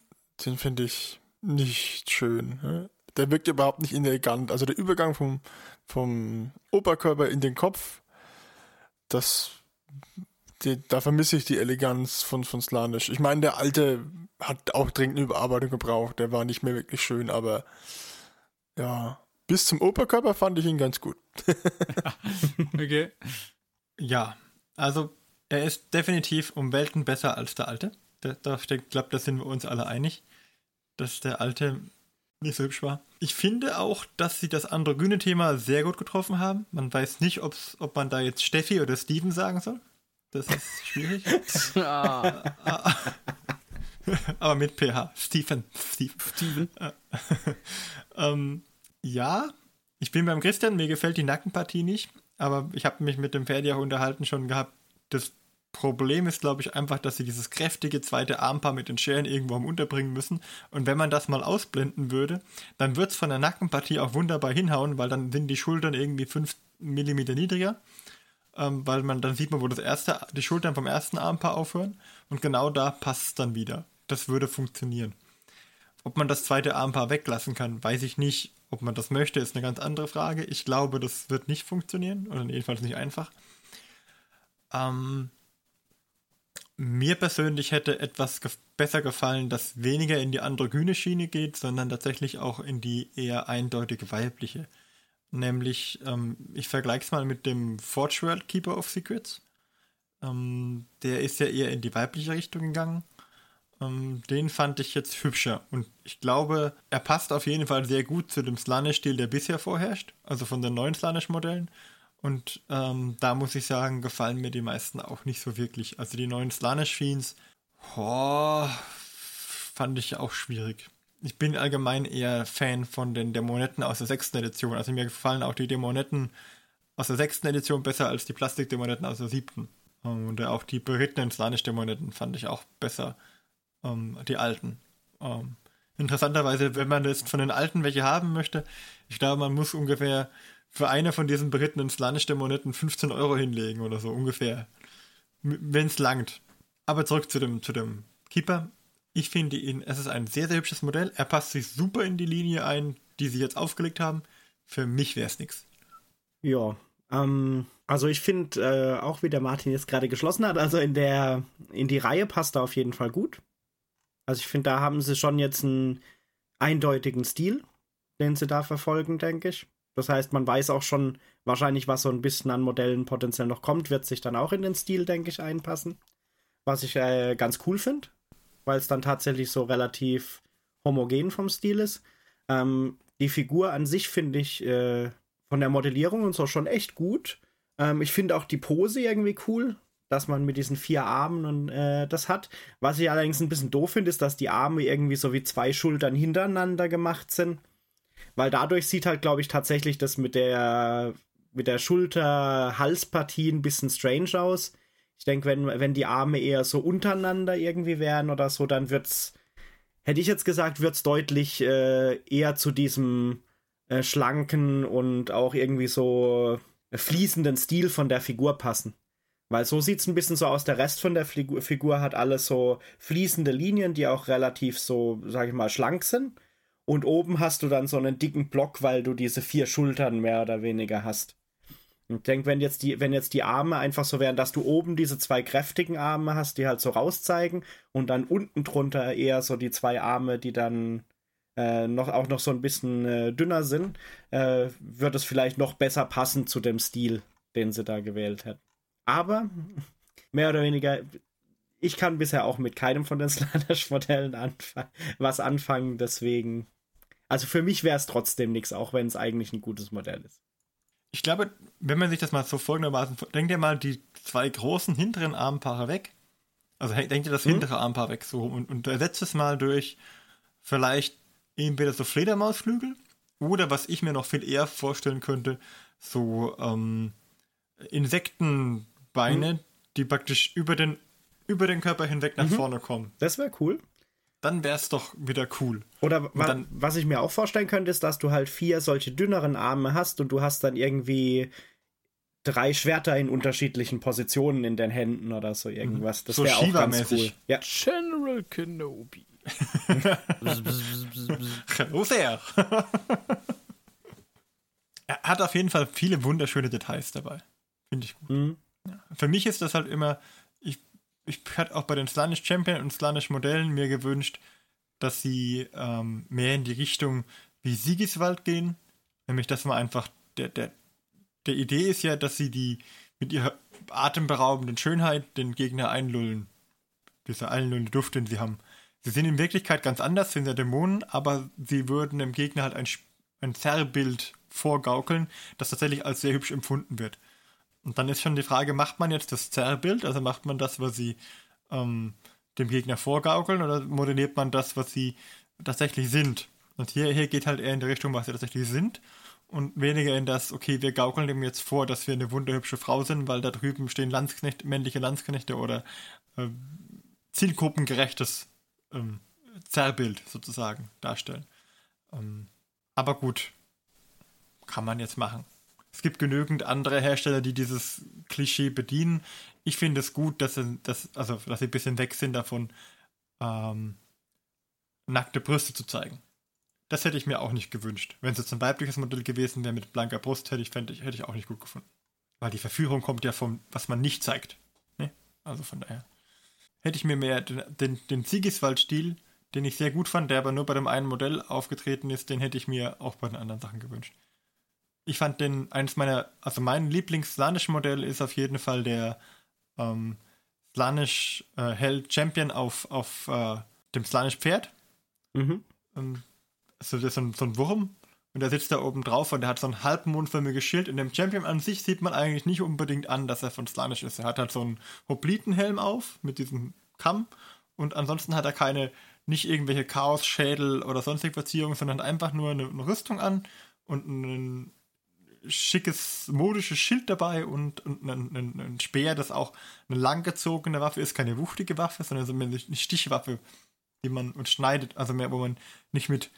E: den finde ich nicht schön. Ne? Der wirkt überhaupt nicht elegant. Also der Übergang vom, vom Oberkörper in den Kopf, das, die, da vermisse ich die Eleganz von, von Slanisch. Ich meine, der alte hat auch dringend eine Überarbeitung gebraucht. Der war nicht mehr wirklich schön, aber ja, bis zum Oberkörper fand ich ihn ganz gut.
A: Okay.
B: Ja, also er ist definitiv um Welten besser als der alte. Da, da ich glaube, da sind wir uns alle einig, dass der alte nicht so hübsch war. Ich finde auch, dass sie das androgyne Thema sehr gut getroffen haben. Man weiß nicht, ob's, ob man da jetzt Steffi oder Steven sagen soll. Das ist schwierig.
C: Ah,
B: Aber mit PH. Stephen. Steve.
C: Steven.
B: Ähm, ja, ich bin beim Christian, mir gefällt die Nackenpartie nicht, aber ich habe mich mit dem Ferdi auch unterhalten schon gehabt. Das Problem ist, glaube ich, einfach, dass sie dieses kräftige zweite Armpaar mit den Scheren irgendwo am unterbringen müssen. Und wenn man das mal ausblenden würde, dann wird es von der Nackenpartie auch wunderbar hinhauen, weil dann sind die Schultern irgendwie 5 mm niedriger. Ähm, weil man dann sieht man, wo das erste, die Schultern vom ersten Armpaar aufhören. Und genau da passt es dann wieder. Das würde funktionieren. Ob man das zweite Armpaar weglassen kann, weiß ich nicht. Ob man das möchte, ist eine ganz andere Frage. Ich glaube, das wird nicht funktionieren oder jedenfalls nicht einfach. Ähm, mir persönlich hätte etwas gef besser gefallen, das weniger in die androgyne Schiene geht, sondern tatsächlich auch in die eher eindeutig weibliche. Nämlich, ähm, ich vergleiche es mal mit dem Forge World Keeper of Secrets. Ähm, der ist ja eher in die weibliche Richtung gegangen. Ähm, den fand ich jetzt hübscher. Und ich glaube, er passt auf jeden Fall sehr gut zu dem Slanish-Stil, der bisher vorherrscht. Also von den neuen Slanish-Modellen. Und ähm, da muss ich sagen, gefallen mir die meisten auch nicht so wirklich. Also die neuen Slanish-Fiends, oh, fand ich auch schwierig. Ich bin allgemein eher Fan von den Dämonetten aus der sechsten Edition. Also mir gefallen auch die Dämonetten aus der sechsten Edition besser als die Plastikdämonetten aus der siebten. Und auch die berittenen Slanish-Dämonetten fand ich auch besser ähm, die alten. Ähm, interessanterweise, wenn man jetzt von den alten welche haben möchte, ich glaube, man muss ungefähr für eine von diesen berittenen Slanish-Dämonetten 15 Euro hinlegen oder so ungefähr. Wenn es langt. Aber zurück zu dem, zu dem Keeper. Ich finde ihn, es ist ein sehr, sehr hübsches Modell. Er passt sich super in die Linie ein, die sie jetzt aufgelegt haben. Für mich wäre es nichts.
D: Ja, ähm, also ich finde äh, auch, wie der Martin jetzt gerade geschlossen hat, also in der, in die Reihe passt er auf jeden Fall gut. Also ich finde, da haben sie schon jetzt einen eindeutigen Stil, den sie da verfolgen, denke ich. Das heißt, man weiß auch schon wahrscheinlich, was so ein bisschen an Modellen potenziell noch kommt, wird sich dann auch in den Stil, denke ich, einpassen. Was ich äh, ganz cool finde, weil es dann tatsächlich so relativ homogen vom Stil ist. Ähm, die Figur an sich finde ich äh, von der Modellierung und so schon echt gut. Ähm, ich finde auch die Pose irgendwie cool, dass man mit diesen vier Armen und äh, das hat. Was ich allerdings ein bisschen doof finde, ist, dass die Arme irgendwie so wie zwei Schultern hintereinander gemacht sind. Weil dadurch sieht halt, glaube ich, tatsächlich das mit der mit der Schulter-Halspartie ein bisschen strange aus. Ich denke, wenn, wenn die Arme eher so untereinander irgendwie wären oder so, dann wird's, hätte ich jetzt gesagt, wird's deutlich äh, eher zu diesem äh, schlanken und auch irgendwie so fließenden Stil von der Figur passen. Weil so sieht's ein bisschen so aus. Der Rest von der Figur, Figur hat alles so fließende Linien, die auch relativ so, sag ich mal, schlank sind. Und oben hast du dann so einen dicken Block, weil du diese vier Schultern mehr oder weniger hast. Ich denke, wenn jetzt die, wenn jetzt die Arme einfach so wären, dass du oben diese zwei kräftigen Arme hast, die halt so rauszeigen, und dann unten drunter eher so die zwei Arme, die dann äh, noch auch noch so ein bisschen äh, dünner sind, äh, wird es vielleicht noch besser passen zu dem Stil, den sie da gewählt hätten. Aber mehr oder weniger, ich kann bisher auch mit keinem von den Slanish-Modellen anfa was anfangen, deswegen. Also für mich wäre es trotzdem nichts, auch wenn es eigentlich ein gutes Modell ist.
B: Ich glaube, wenn man sich das mal so folgendermaßen, denkt ihr mal die zwei großen hinteren Armpaare weg. Also denkt ihr das
D: Mhm.
B: hintere Armpaar weg so und, und ersetzt es mal durch vielleicht entweder so Fledermausflügel oder was ich mir noch viel eher vorstellen könnte, so ähm, Insektenbeine, die praktisch über den, über den Körper hinweg nach
D: Mhm.
B: vorne kommen.
D: Das wäre cool.
B: Dann wäre es doch wieder cool.
D: Oder wa
B: dann-
D: was ich mir auch vorstellen könnte, ist, dass du halt vier solche dünneren Arme hast und du hast dann irgendwie drei Schwerter in unterschiedlichen Positionen in den Händen oder so irgendwas. Das
B: So
D: wäre auch ganz cool. Ja,
C: General Kenobi.
B: Hallo sehr. er hat auf jeden Fall viele wunderschöne Details dabei. Finde ich gut.
D: Mhm.
B: für mich ist das halt immer, ich, hatte auch bei den Slanish Champion und Slanish Modellen mir gewünscht, dass sie ähm, mehr in die Richtung wie Siegiswald gehen. Nämlich, dass man einfach, der, der, der Idee ist ja, dass sie die mit ihrer atemberaubenden Schönheit den Gegner einlullen. Dieser einlullende Duft, den sie haben. Sie sind in Wirklichkeit ganz anders, sind ja Dämonen, aber sie würden dem Gegner halt ein, ein Zerrbild vorgaukeln, das tatsächlich als sehr hübsch empfunden wird. Und dann ist schon die Frage, macht man jetzt das Zerrbild, also macht man das, was sie ähm, dem Gegner vorgaukeln, oder modelliert man das, was sie tatsächlich sind? Und hier, hier geht halt eher in die Richtung, was sie tatsächlich sind und weniger in das, okay, wir gaukeln dem jetzt vor, dass wir eine wunderhübsche Frau sind, weil da drüben stehen Landsknecht, männliche Landsknechte oder äh, zielgruppengerechtes ähm, Zerrbild sozusagen darstellen. Ähm, aber gut, kann man jetzt machen. Es gibt genügend andere Hersteller, die dieses Klischee bedienen. Ich finde es gut, dass sie, dass, also, dass sie ein bisschen weg sind davon, ähm, nackte Brüste zu zeigen. Das hätte ich mir auch nicht gewünscht. Wenn es jetzt ein weibliches Modell gewesen wäre mit blanker Brust, hätte ich, ich, hätte ich auch nicht gut gefunden. Weil die Verführung kommt ja vom, was man nicht zeigt. Ne? Also von daher. Hätte ich mir mehr den, den, den Siegeswald-Stil, den ich sehr gut fand, der aber nur bei dem einen Modell aufgetreten ist, den hätte ich mir auch bei den anderen Sachen gewünscht ich fand den, eines meiner, also mein Lieblings-Slanish-Modell ist auf jeden Fall der ähm, Slanish äh, Hell Champion auf, auf äh, dem Slanish Pferd. Mhm. Ähm, also das ist so ein, so ein Wurm und der sitzt da oben drauf und der hat so ein halbmondförmiges Schild. In dem Champion an sich sieht man eigentlich nicht unbedingt an, dass er von Slanish ist. Er hat halt so einen Hoplitenhelm auf mit diesem Kamm und ansonsten hat er keine, nicht irgendwelche Chaos-Schädel oder sonstige Verzierungen, sondern einfach nur eine, eine Rüstung an und einen schickes, modisches Schild dabei und, und ein, ein, ein, Speer, das auch eine langgezogene Waffe ist, keine wuchtige Waffe, sondern so eine Stichwaffe, die man und schneidet, also mehr, wo man nicht mit,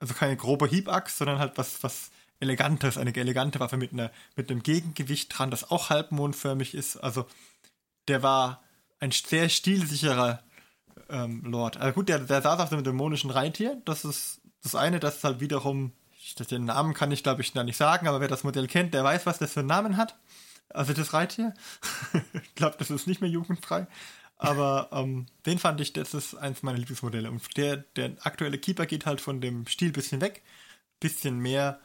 B: also keine grobe Hiebaxt, sondern halt was, was Elegantes, eine elegante Waffe mit, einer, mit einem Gegengewicht dran, das auch halbmondförmig ist. Also der war ein sehr stilsicherer ähm, Lord. Also gut, der, der saß auf dem dämonischen Reittier, das ist das eine, das ist halt wiederum den Namen kann ich, glaube ich, da nicht sagen, aber wer das Modell kennt, der weiß, was das für einen Namen hat. Also das Reittier. ich glaube, das ist nicht mehr jugendfrei. Aber ähm, den fand ich, das ist eins meiner Lieblingsmodelle. Und der, der aktuelle Keeper geht halt von dem Stil bisschen weg. Bisschen mehr,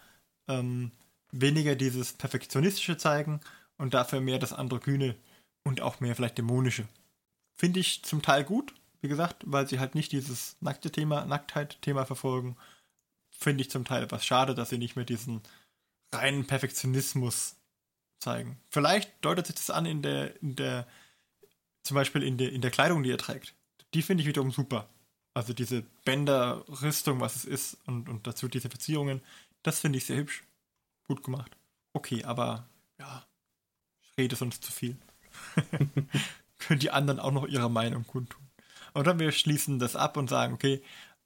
B: ähm, weniger dieses perfektionistische zeigen und dafür mehr das androgyne und auch mehr vielleicht dämonische. Finde ich zum Teil gut, wie gesagt, weil sie halt nicht dieses nackte Thema, Nacktheit-Thema verfolgen finde ich zum Teil etwas schade, dass sie nicht mehr diesen reinen Perfektionismus zeigen. Vielleicht deutet sich das an in der, in der, zum Beispiel in der, in der Kleidung, die er trägt. Die finde ich wiederum super. Also diese Bänderrüstung, was es ist, und, und dazu diese Verzierungen, das finde ich sehr hübsch. Gut gemacht. Okay, aber ja, ich rede sonst zu viel. Können die anderen auch noch ihre Meinung kundtun. Und dann wir schließen das ab und sagen, okay,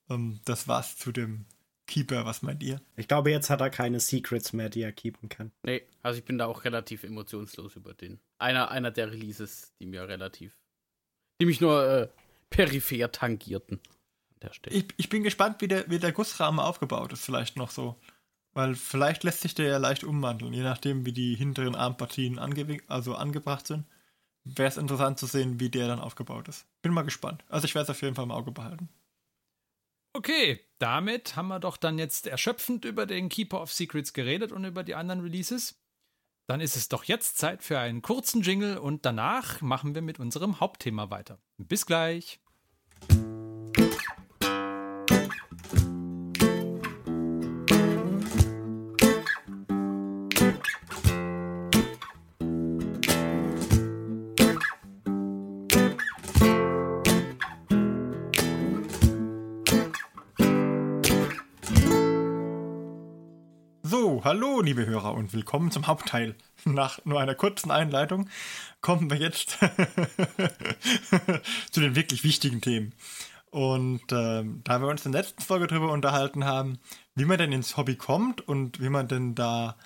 B: ähm, das war's zu dem Keeper, was meint ihr?
D: Ich glaube, jetzt hat er keine Secrets mehr, die er keepen kann.
C: Nee, also ich bin da auch relativ emotionslos über den. Einer, einer der Releases, die mir relativ, die mich nur äh, peripher tangierten.
B: Ich, ich, bin gespannt, wie der, wie der Gussrahmen aufgebaut ist, vielleicht noch so. Weil vielleicht lässt sich der ja leicht umwandeln, je nachdem, wie die hinteren Armpartien ange also angebracht sind. Wäre es interessant zu sehen, wie der dann aufgebaut ist. Bin mal gespannt. Also ich werde es auf jeden Fall im Auge behalten.
A: Okay, damit haben wir doch dann jetzt erschöpfend über den Keeper of Secrets geredet und über die anderen Releases. Dann ist es doch jetzt Zeit für einen kurzen Jingle und danach machen wir mit unserem Hauptthema weiter. Bis gleich.
B: Hallo, liebe Hörer, und willkommen zum Hauptteil. Nach nur einer kurzen Einleitung kommen wir jetzt zu den wirklich wichtigen Themen. Und ähm, da wir uns in der letzten Folge darüber unterhalten haben, wie man denn ins Hobby kommt und wie man denn da,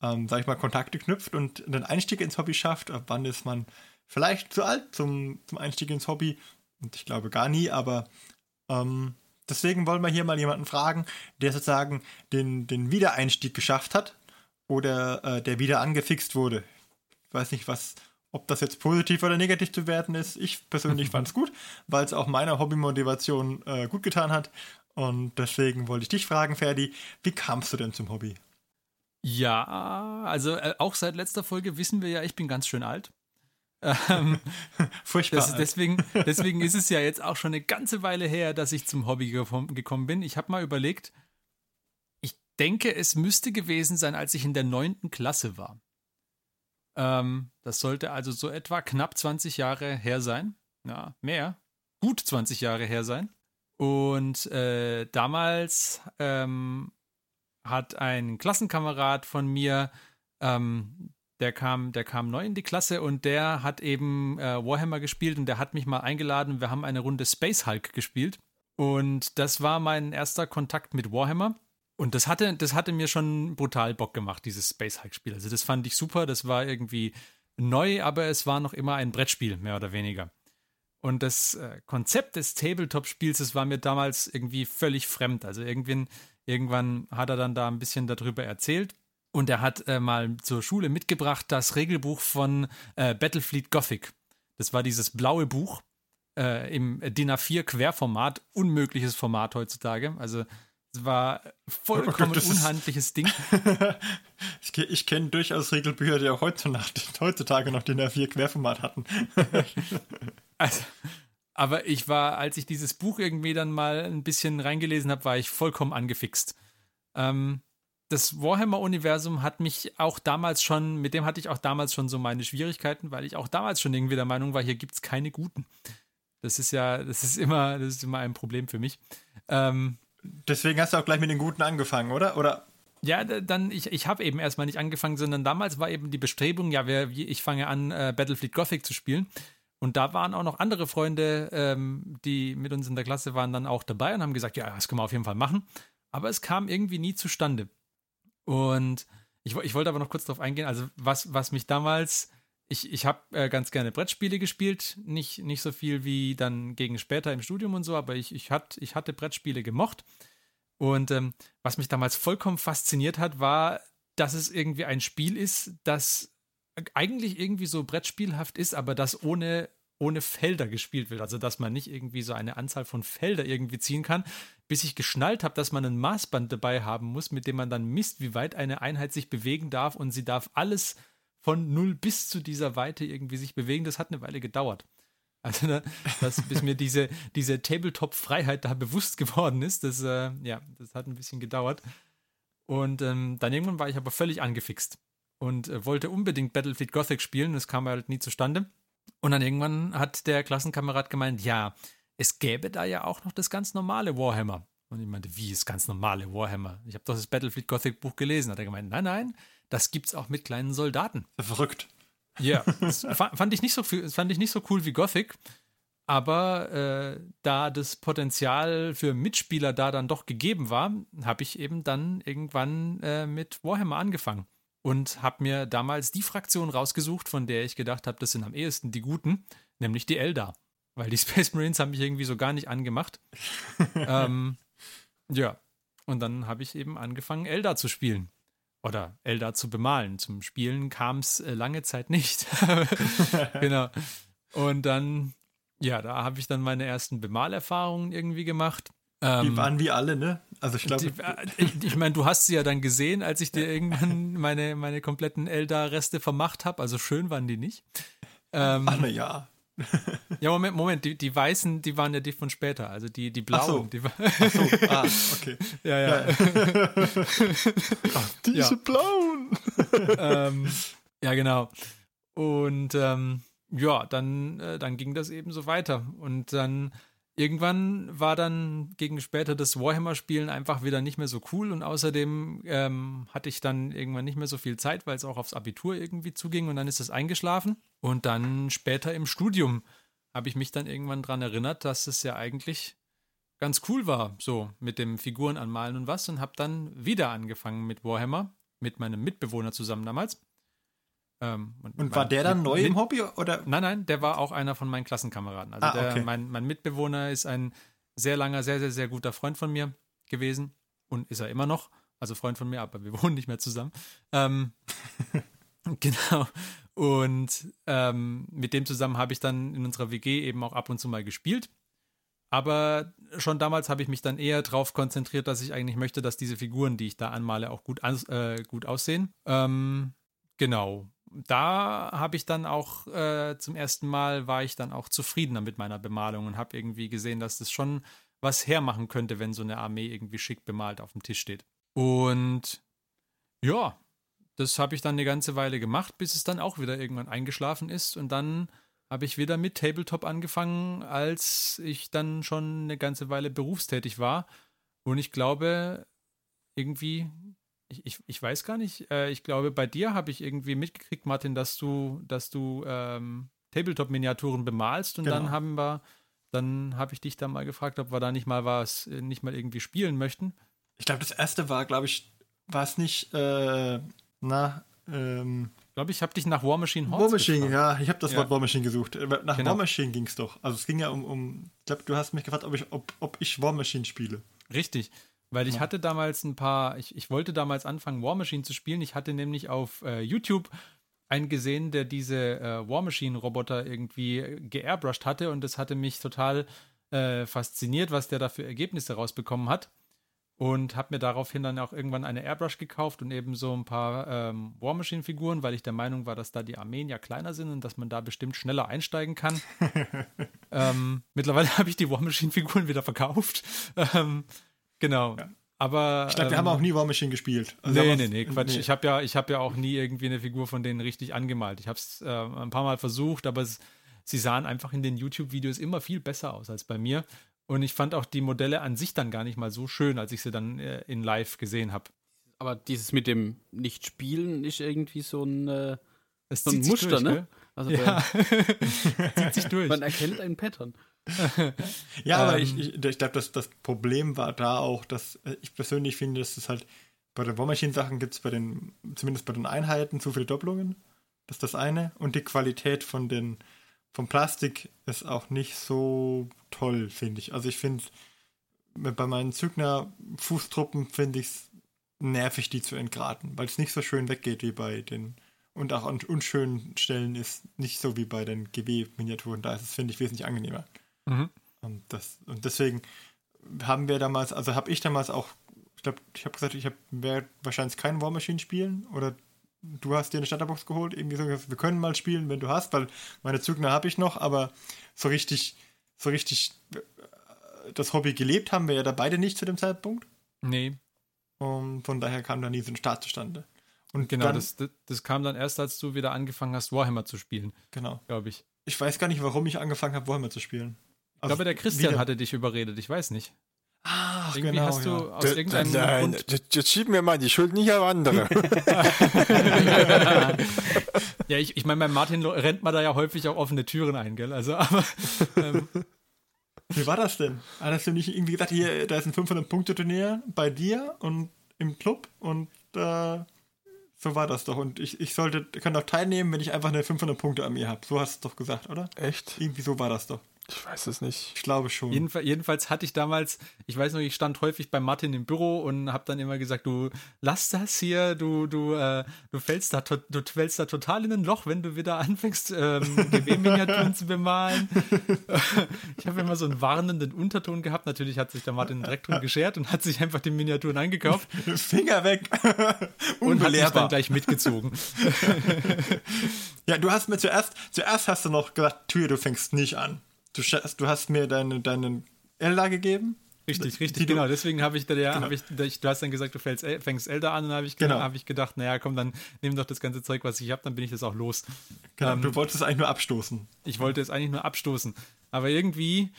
B: ähm, sag ich mal, Kontakte knüpft und den Einstieg ins Hobby schafft, ab wann ist man vielleicht zu alt zum, zum Einstieg ins Hobby, und ich glaube gar nie, aber ähm, Deswegen wollen wir hier mal jemanden fragen, der sozusagen den, den Wiedereinstieg geschafft hat oder äh, der wieder angefixt wurde. Ich weiß nicht, was ob das jetzt positiv oder negativ zu werten ist. Ich persönlich fand es gut, weil es auch meiner Hobbymotivation äh, gut getan hat. Und deswegen wollte ich dich fragen, Ferdi, wie kamst du denn zum Hobby?
A: Ja, also äh, auch seit letzter Folge wissen wir ja, ich bin ganz schön alt. Ähm,
B: Furchtbar. alt.
A: deswegen, deswegen ist es ja jetzt auch schon eine ganze Weile her, dass ich zum Hobby gekom- gekommen bin. Ich habe mal überlegt, ich denke, es müsste gewesen sein, als ich in der neunten Klasse war. Ähm, das sollte also so etwa knapp 20 Jahre her sein. Ja, mehr. Gut 20 Jahre her sein. Und äh, damals ähm, hat ein Klassenkamerad von mir, ähm, der kam, der kam neu in die Klasse und der hat eben äh, Warhammer gespielt und der hat mich mal eingeladen. Wir haben eine Runde Space Hulk gespielt. Und das war mein erster Kontakt mit Warhammer. Und das hatte, das hatte mir schon brutal Bock gemacht, dieses Space Hulk-Spiel. Also das fand ich super, das war irgendwie neu, aber es war noch immer ein Brettspiel, mehr oder weniger. Und das äh, Konzept des Tabletop-Spiels, das war mir damals irgendwie völlig fremd. Also irgendwann, irgendwann hat er dann da ein bisschen darüber erzählt. Und er hat äh, mal zur Schule mitgebracht das Regelbuch von äh, Battlefleet Gothic. Das war dieses blaue Buch äh, im DIN A4 Querformat, unmögliches Format heutzutage. Also es war vollkommen
B: das ist-
A: unhandliches Ding.
B: ich ich kenne durchaus Regelbücher, die auch heutzutage, heutzutage noch den A4 Querformat hatten.
A: Also, aber ich war, als ich dieses Buch irgendwie dann mal ein bisschen reingelesen habe, war ich vollkommen angefixt. Ähm, das Warhammer-Universum hat mich auch damals schon, mit dem hatte ich auch damals schon so meine Schwierigkeiten, weil ich auch damals schon irgendwie der Meinung war, hier gibt es keine Guten. Das ist ja, das ist immer, das ist immer ein Problem für mich. Ähm,
B: Deswegen hast du auch gleich mit den Guten angefangen, oder? Oder
A: ja, da- dann, ich, ich habe eben erstmal nicht angefangen, sondern damals war eben die Bestrebung, ja, wer, wie- ich fange an, äh, Battlefield Gothic zu spielen. Und da waren auch noch andere Freunde, ähm, die mit uns in der Klasse waren, dann auch dabei und haben gesagt, ja, das können wir auf jeden Fall machen. Aber es kam irgendwie nie zustande. Und ich, ich wollte aber noch kurz darauf eingehen, also was, was mich damals, ich, ich habe äh, ganz gerne Brettspiele gespielt, nicht, nicht so viel wie dann gegen später im Studium und so, aber ich, ich, hat, ich hatte Brettspiele gemocht. Und ähm, was mich damals vollkommen fasziniert hat, war, dass es irgendwie ein Spiel ist, das eigentlich irgendwie so brettspielhaft ist, aber das ohne, ohne Felder gespielt wird. Also, dass man nicht irgendwie so eine Anzahl von Felder irgendwie ziehen kann, bis ich geschnallt habe, dass man ein Maßband dabei haben muss, mit dem man dann misst, wie weit eine Einheit sich bewegen darf und sie darf alles von null bis zu dieser Weite irgendwie sich bewegen. Das hat eine Weile gedauert. Also, dass, bis mir diese, diese Tabletop-Freiheit da bewusst geworden ist, das, äh, ja, das hat ein bisschen gedauert. Und ähm, dann irgendwann war ich aber völlig angefixt und äh, wollte unbedingt Battlefield Gothic spielen. Das kam halt nie zustande. Und dann irgendwann hat der Klassenkamerad gemeint, ja, es gäbe da ja auch noch das ganz normale Warhammer. Und ich meinte, wie ist ganz normale Warhammer? Ich habe doch das Battlefield Gothic Buch gelesen. Hat er gemeint, nein, nein, das gibt's auch mit kleinen Soldaten.
B: verrückt.
A: Ja, das fa- fand ich nicht so viel, fand ich nicht so cool wie Gothic. Aber äh, da das Potenzial für Mitspieler da dann doch gegeben war, habe ich eben dann irgendwann äh, mit Warhammer angefangen und habe mir damals die Fraktion rausgesucht, von der ich gedacht habe, das sind am ehesten die Guten, nämlich die Eldar. Weil die Space Marines haben mich irgendwie so gar nicht angemacht. ähm, ja, und dann habe ich eben angefangen, Eldar zu spielen. Oder Eldar zu bemalen. Zum Spielen kam es äh, lange Zeit nicht. genau. Und dann, ja, da habe ich dann meine ersten Bemalerfahrungen irgendwie gemacht.
B: Die
A: Ähm,
B: waren wie alle, ne? Also ich glaube,
A: äh, ich ich meine, du hast sie ja dann gesehen, als ich dir irgendwann meine, meine kompletten Eldar-Reste vermacht habe. Also schön waren die nicht. Ähm,
B: na ja.
A: Ja, Moment, Moment, die, die weißen, die waren ja die von später. Also die, die blauen,
B: Ach so.
A: die war,
B: So, ah, okay.
A: ja, ja.
E: Diese
A: Ja.
E: blauen.
A: ähm, ja, genau. Und ähm, ja, dann, äh, dann ging das eben so weiter. Und dann irgendwann war dann gegen später das Warhammer-Spielen einfach wieder nicht mehr so cool. Und außerdem ähm, hatte ich dann irgendwann nicht mehr so viel Zeit, weil es auch aufs Abitur irgendwie zuging. Und dann ist es eingeschlafen. Und dann später im Studium habe ich mich dann irgendwann daran erinnert, dass es ja eigentlich ganz cool war, so mit dem Figuren anmalen und was. Und habe dann wieder angefangen mit Warhammer mit meinem Mitbewohner zusammen damals. Ähm,
B: Und war der dann
A: mit-
B: neu
A: mit,
B: im Hobby oder?
A: Nein, nein, der war auch einer von meinen Klassenkameraden. Also
B: Ah,
A: der,
B: okay.
A: mein, mein Mitbewohner ist ein sehr langer, sehr, sehr, sehr guter Freund von mir gewesen und ist er immer noch. Also Freund von mir, aber wir wohnen nicht mehr zusammen. Ähm, genau. Und ähm, mit dem zusammen habe ich dann in unserer WG eben auch ab und zu mal gespielt. Aber schon damals habe ich mich dann eher darauf konzentriert, dass ich eigentlich möchte, dass diese Figuren, die ich da anmale, auch gut, an, äh, gut aussehen. Ähm, genau. Da habe ich dann auch äh, zum ersten Mal war ich dann auch zufriedener mit meiner Bemalung und habe irgendwie gesehen, dass das schon was hermachen könnte, wenn so eine Armee irgendwie schick bemalt auf dem Tisch steht. Und ja, das habe ich dann eine ganze Weile gemacht, bis es dann auch wieder irgendwann eingeschlafen ist und dann habe ich wieder mit Tabletop angefangen, als ich dann schon eine ganze Weile berufstätig war. Und ich glaube, irgendwie, ich, ich, ich weiß gar nicht, äh, ich glaube, bei dir habe ich irgendwie mitgekriegt, Martin, dass du, dass du ähm, Tabletop-Miniaturen bemalst und genau. dann haben wir, dann habe ich dich dann mal gefragt, ob wir da nicht mal was, äh, nicht mal irgendwie spielen möchten.
B: Ich glaube, das erste war, glaube ich, war es nicht, äh, na, ähm,
A: ich glaube, ich habe dich nach War Machine
B: Hordes War Machine, gefragt. ja, ich habe das ja. Wort War Machine gesucht. Äh, nach genau. War Machine ging es doch. Also es ging ja um, um ich glaube, du hast mich gefragt, ob ich, ob, ob ich War Machine spiele.
A: Richtig, weil ich hatte damals ein paar, ich, ich wollte damals anfangen, War Machine zu spielen. Ich hatte nämlich auf äh, YouTube einen gesehen, der diese äh, War Machine Roboter irgendwie geairbrushed hatte und das hatte mich total äh, fasziniert, was der da für Ergebnisse rausbekommen hat und habe mir daraufhin dann auch irgendwann eine Airbrush gekauft und eben so ein paar ähm, War Machine Figuren, weil ich der Meinung war, dass da die Armeen ja kleiner sind und dass man da bestimmt schneller einsteigen kann. ähm, mittlerweile habe ich die War Machine Figuren wieder verkauft. Ähm, genau. Ja. Aber,
B: ich glaube, wir haben ähm, auch nie War Machine gespielt.
A: Also nee, nee, nee, Quatsch. Nee. Ich habe ja, hab ja auch nie irgendwie eine Figur von denen richtig angemalt. Ich habe es äh, ein paar Mal versucht, aber es, sie sahen einfach in den YouTube-Videos immer viel besser aus als bei mir. Und ich fand auch die Modelle an sich dann gar nicht mal so schön, als ich sie dann äh, in live gesehen habe.
C: Aber dieses mit dem Nicht-Spielen ist irgendwie so ein, äh, so ein Muster, durch, ne?
A: Also ja. zieht sich durch.
C: Man erkennt einen Pattern.
B: Ja, aber ähm, ich, ich, ich glaube, das, das Problem war da auch, dass äh, ich persönlich finde, dass es halt bei den War Machine Sachen gibt es bei den, zumindest bei den Einheiten, zu viele Doppelungen. Das ist das eine. Und die Qualität von den vom Plastik ist auch nicht so toll, finde ich. Also ich finde, bei meinen Zügner Fußtruppen finde ich es nervig, die zu entgraten, weil es nicht so schön weggeht wie bei den und auch an unschönen Stellen ist nicht so wie bei den GW-Miniaturen. Da ist es, finde ich, wesentlich angenehmer. Mhm. Und, das, und deswegen haben wir damals, also habe ich damals auch, ich glaube, ich habe gesagt, ich werde wahrscheinlich keinen War Machine spielen oder du hast dir eine Starterbox geholt, irgendwie so, wir können mal spielen, wenn du hast, weil meine Zügner habe ich noch, aber so richtig, so richtig äh, das Hobby gelebt haben wir ja da beide nicht zu dem Zeitpunkt.
A: Nee.
B: Und von daher kam da nie so ein Start zustande.
A: Und genau, dann, das, das, das, kam dann erst, als du wieder angefangen hast, Warhammer zu spielen.
B: Genau.
A: Glaube ich.
B: Ich weiß gar nicht, warum ich angefangen habe, Warhammer zu spielen.
A: Ich glaube, der Christian wieder. hatte dich überberiert, ich weiß nicht.
B: Ach, Irgendwie genau, hast du ja.
E: aus irgendeinem Nein, Grund jetzt, schieben wir mal die Schuld nicht auf andere.
A: ja, ich, ich meine, bei Martin rennt man da ja häufig auch offene Türen ein, gell? Also, aber. Ähm,
B: Wie war das denn? Hast du nicht irgendwie gesagt, hier, da ist ein 500-Punkte-Turnier bei dir und im Club und äh, so war das doch. Und ich, ich sollte, kann doch teilnehmen, wenn ich einfach eine 500 Punkte an mir habe. So hast du es doch gesagt, oder?
E: Echt?
B: Irgendwie so war das doch.
E: Ich weiß es nicht.
B: Ich glaube schon.
A: Jedenfalls, jedenfalls hatte ich damals, ich weiß noch, ich stand häufig bei Martin im Büro und habe dann immer gesagt, du lass das hier, du du äh, du fällst da du fällst da total in ein Loch, wenn du wieder anfängst ähm, GW-Miniaturen zu bemalen. ich habe immer so einen warnenden Unterton gehabt. Natürlich hat sich der Martin direkt drum geschert und hat sich einfach die Miniaturen eingekauft.
B: Finger weg.
A: und hat mich dann gleich mitgezogen.
B: ja, du hast mir zuerst zuerst hast du noch gesagt, Tür, du fängst nicht an. Du, du hast mir deine, deinen Elder gegeben.
A: Richtig, richtig, genau. Deswegen habe ich da ja, genau. Ich, du hast dann gesagt, du fällst, fängst Elder an und habe ich, genau. hab ich gedacht, naja, komm, dann nimm doch das ganze Zeug, was ich habe, dann bin ich das auch los.
B: Genau, ähm, du wolltest es eigentlich nur abstoßen.
A: Ich wollte es eigentlich nur abstoßen. Aber irgendwie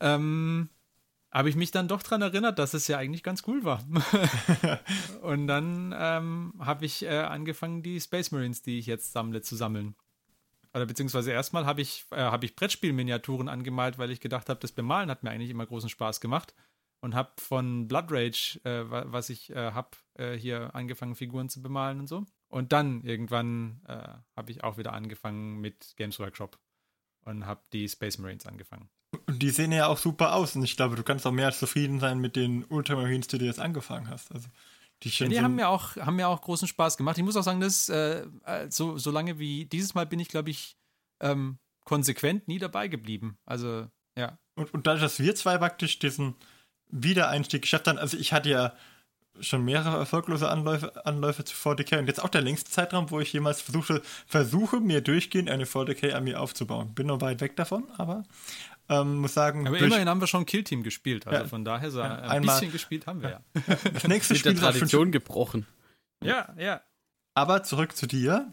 A: ähm, habe ich mich dann doch daran erinnert, dass es ja eigentlich ganz cool war. und dann ähm, habe ich äh, angefangen, die Space Marines, die ich jetzt sammle, zu sammeln oder beziehungsweise erstmal habe ich, äh, hab ich Brettspielminiaturen angemalt, weil ich gedacht habe, das Bemalen hat mir eigentlich immer großen Spaß gemacht. Und habe von Blood Rage, äh, was ich äh, habe, äh, hier angefangen, Figuren zu bemalen und so. Und dann irgendwann äh, habe ich auch wieder angefangen mit Games Workshop und habe die Space Marines angefangen.
B: Und die sehen ja auch super aus. Und ich glaube, du kannst auch mehr als zufrieden sein mit den Ultramarines, die du jetzt angefangen hast. Also Die,
A: Ja, die haben mir auch, haben mir auch großen Spaß gemacht. Ich muss auch sagen, dass äh, äh, so, so lange wie dieses Mal bin ich, glaube ich, ähm, konsequent nie dabei geblieben. Also, ja.
B: und, und dadurch, dass wir zwei praktisch diesen Wiedereinstieg geschafft haben, also ich hatte ja schon mehrere erfolglose Anläufe, Anläufe zu 40k und jetzt auch der längste Zeitraum, wo ich jemals versuche, versuche mir durchgehend eine 40k-Armee aufzubauen. Bin noch weit weg davon, aber ähm, muss sagen,
A: Aber
B: durch
A: immerhin haben wir schon Killteam gespielt. Also
B: Ja.
A: von daher so
B: Ja,
A: ein
B: einmal-
A: bisschen gespielt haben wir ja.
B: das nächste
C: Mit der
B: Spiel schon
C: Tradition gebrochen.
A: Ja, ja.
B: Aber zurück zu dir.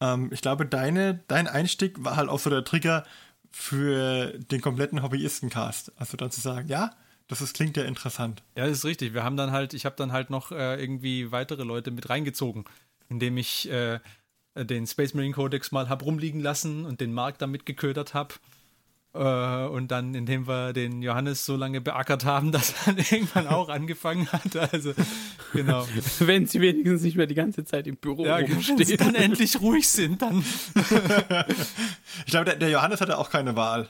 B: Ähm, ich glaube, deine, dein Einstieg war halt auch so der Trigger für den kompletten Hobbyistencast. Also dann zu sagen, ja, das ist, klingt ja interessant.
A: Ja, das ist richtig. Wir haben dann halt, ich habe dann halt noch äh, irgendwie weitere Leute mit reingezogen, indem ich äh, den Space Marine Codex mal hab rumliegen lassen und den Markt damit geködert habe. Äh, und dann, indem wir den Johannes so lange beackert haben, dass er dann irgendwann auch angefangen hat. Also, genau.
C: Wenn sie wenigstens nicht mehr die ganze Zeit im Büro
A: Ja, wenn sie
C: rumstehen.
A: dann endlich ruhig sind, dann.
B: Ich glaube, der, der Johannes hatte auch keine Wahl.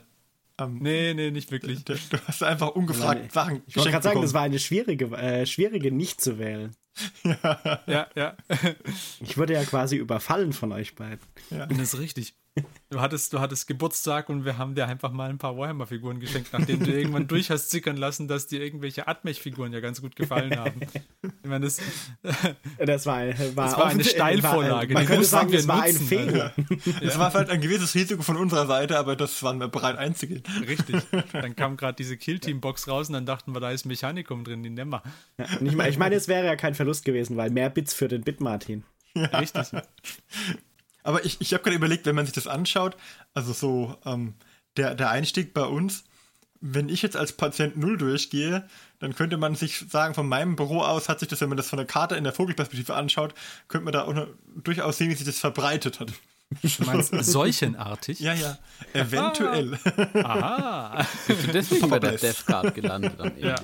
B: Ähm,
A: Nee, nee, nicht wirklich.
B: der, du hast einfach ungefragt
D: Nein,
B: Sachen
D: Ich wollte gerade sagen, das war eine schwierige, äh, schwierige nicht zu wählen.
A: Ja, ja.
D: Ich wurde ja quasi überfallen von euch beiden.
B: Ja.
A: Das ist richtig. Du hattest, du hattest Geburtstag und wir haben dir einfach mal ein paar Warhammer-Figuren geschenkt, nachdem du irgendwann durch hast zickern lassen, dass dir irgendwelche Atmech-Figuren ja ganz gut gefallen haben. Ich meine, das,
D: Das war, war,
A: Das war eine Steilvorlage,
D: Man könnte sagen, das war ein
A: nutzen,
D: Fehler.
B: Es war vielleicht ein gewisses Risiko von unserer Seite, aber das waren wir bereit einzugehen.
A: richtig. Dann kam gerade diese Kill-Team-Box raus und dann dachten wir, da ist Mechanikum drin, die nehmen wir.
D: Und ich meine, ich meine, es wäre ja kein Verlust gewesen, weil mehr Bits für den Bit Martin.
A: Richtig.
B: Aber ich, ich habe gerade überlegt, wenn man sich das anschaut, also so ähm, der, der Einstieg bei uns, wenn ich jetzt als Patient Null durchgehe, dann könnte man sich sagen, von meinem Büro aus hat sich das, wenn man das von der Karte in der Vogelperspektive anschaut, könnte man da auch noch durchaus sehen, wie sich das verbreitet hat.
A: Du meinst seuchenartig?
B: Ja, ja, eventuell.
A: Aha.
C: Bist du deswegen bei der. Death Guard gelandet am Ende?
A: Ja.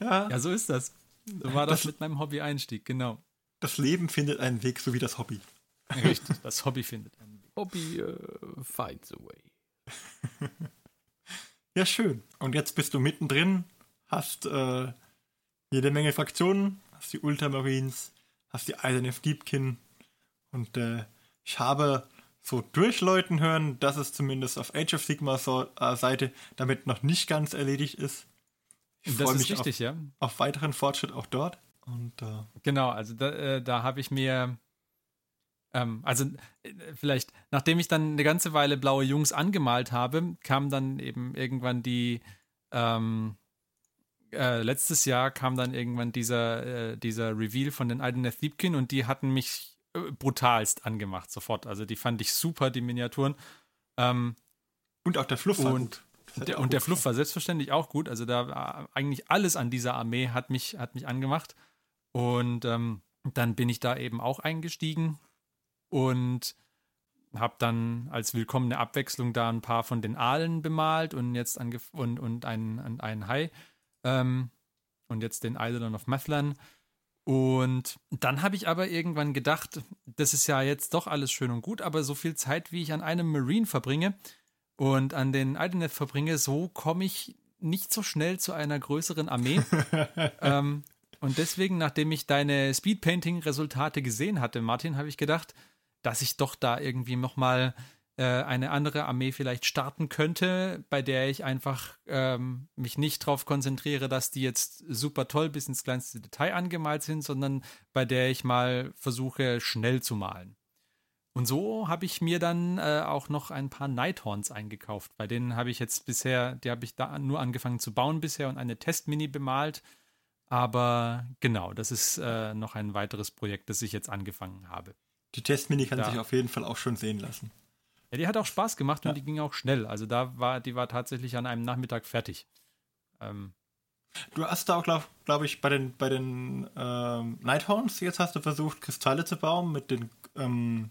B: ja,
A: ja, so ist das. So war das mit meinem Hobby-Einstieg, genau.
B: das Leben findet einen Weg, so wie das Hobby.
A: Richtig. Das Hobby findet einen Weg.
C: Hobby äh, finds a way.
B: Ja, schön. Und jetzt bist du mittendrin, hast äh, jede Menge Fraktionen, hast die Ultramarines, hast die Eiserne Deepkin und äh, ich habe so durchläuten hören, dass es zumindest auf Age of Sigma so, äh, Seite damit noch nicht ganz erledigt ist. Ich
A: Das
B: freue
A: ist
B: mich
A: richtig, ja.
B: auf, auf weiteren Fortschritt auch dort. Und äh,
A: Genau, also da, äh, da habe ich mir, ähm, also äh, vielleicht, nachdem ich dann eine ganze Weile blaue Jungs angemalt habe, kam dann eben irgendwann die, ähm, äh, letztes Jahr kam dann irgendwann dieser, äh, dieser Reveal von den Aldeneth Liebkin und die hatten mich äh, brutalst angemacht sofort. Also die fand ich super, die Miniaturen. Ähm,
B: und auch der Fluff war
A: Und
B: gut.
A: Der, und der Fluff war selbstverständlich auch gut. Also da war eigentlich alles an dieser Armee hat mich, hat mich angemacht. Und ähm, dann bin ich da eben auch eingestiegen und habe dann als willkommene Abwechslung da ein paar von den Aalen bemalt und jetzt angef und, und einen, einen- einen Hai ähm, und jetzt den Eidolon of Mathlan. Und dann habe ich aber irgendwann gedacht, das ist ja jetzt doch alles schön und gut, aber so viel Zeit, wie ich an einem Marine verbringe und an den Ideneth verbringe, so komme ich nicht so schnell zu einer größeren Armee. ähm, und deswegen, nachdem ich deine Speedpainting-Resultate gesehen hatte, Martin, habe ich gedacht, dass ich doch da irgendwie nochmal äh, eine andere Armee vielleicht starten könnte, bei der ich einfach ähm, mich nicht darauf konzentriere, dass die jetzt super toll bis ins kleinste Detail angemalt sind, sondern bei der ich mal versuche, schnell zu malen. Und so habe ich mir dann äh, auch noch ein paar Nighthorns eingekauft. Bei denen habe ich jetzt bisher, die habe ich da nur angefangen zu bauen bisher und eine Testmini bemalt. Aber genau, das ist äh, noch ein weiteres Projekt, das ich jetzt angefangen habe.
B: Die Testmini kann
A: Ja.
B: sich auf jeden Fall auch schon sehen lassen.
A: Ja, die hat auch Spaß gemacht und
B: Ja.
A: die ging auch schnell. Also da war, die war tatsächlich an einem Nachmittag fertig. Ähm,
B: Du hast da auch, glaube glaub ich, bei den, bei den ähm, Nighthorns, jetzt hast du versucht, Kristalle zu bauen mit den ähm,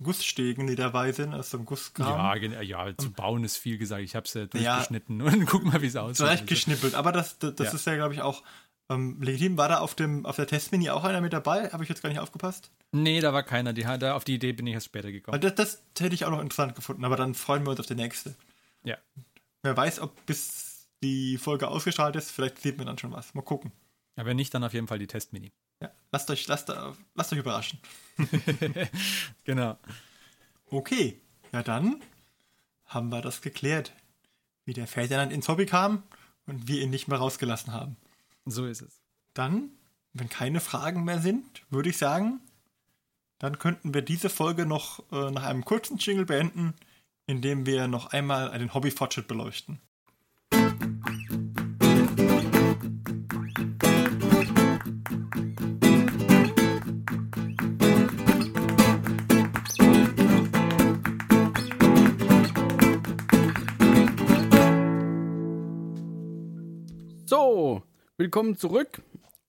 B: Gussstegen, die dabei sind, also ein Gusskram.
A: ja, ja, zu bauen ist viel gesagt. Ich habe es ja
B: Ja.
A: durchgeschnitten und guck mal, wie es aussieht.
B: Zurecht
A: Also,
B: geschnippelt, aber das, das, das
A: Ja.
B: ist ja, glaube ich, auch ähm, legitim. War da auf, dem, auf der Testmini auch einer mit dabei? Habe ich jetzt gar nicht aufgepasst?
A: nee, da war keiner. Die, da, auf die Idee bin ich erst später gekommen.
B: das, das hätte ich auch noch interessant gefunden, aber dann freuen wir uns auf die nächste.
A: Ja.
B: Wer weiß, ob bis die Folge ausgestrahlt ist, vielleicht sieht man dann schon was. Mal gucken.
A: Aber wenn nicht, dann auf jeden Fall die Testmini.
B: lasst euch, lasst, lasst euch überraschen.
A: genau.
B: Okay, ja dann haben wir das geklärt, wie der Ferdinand ins Hobby kam und wir ihn nicht mehr rausgelassen haben.
A: So ist es.
B: Dann, wenn keine Fragen mehr sind, würde ich sagen, dann könnten wir diese Folge noch äh, nach einem kurzen Jingle beenden, indem wir noch einmal einen Hobby-Fortschritt beleuchten.
C: Willkommen zurück.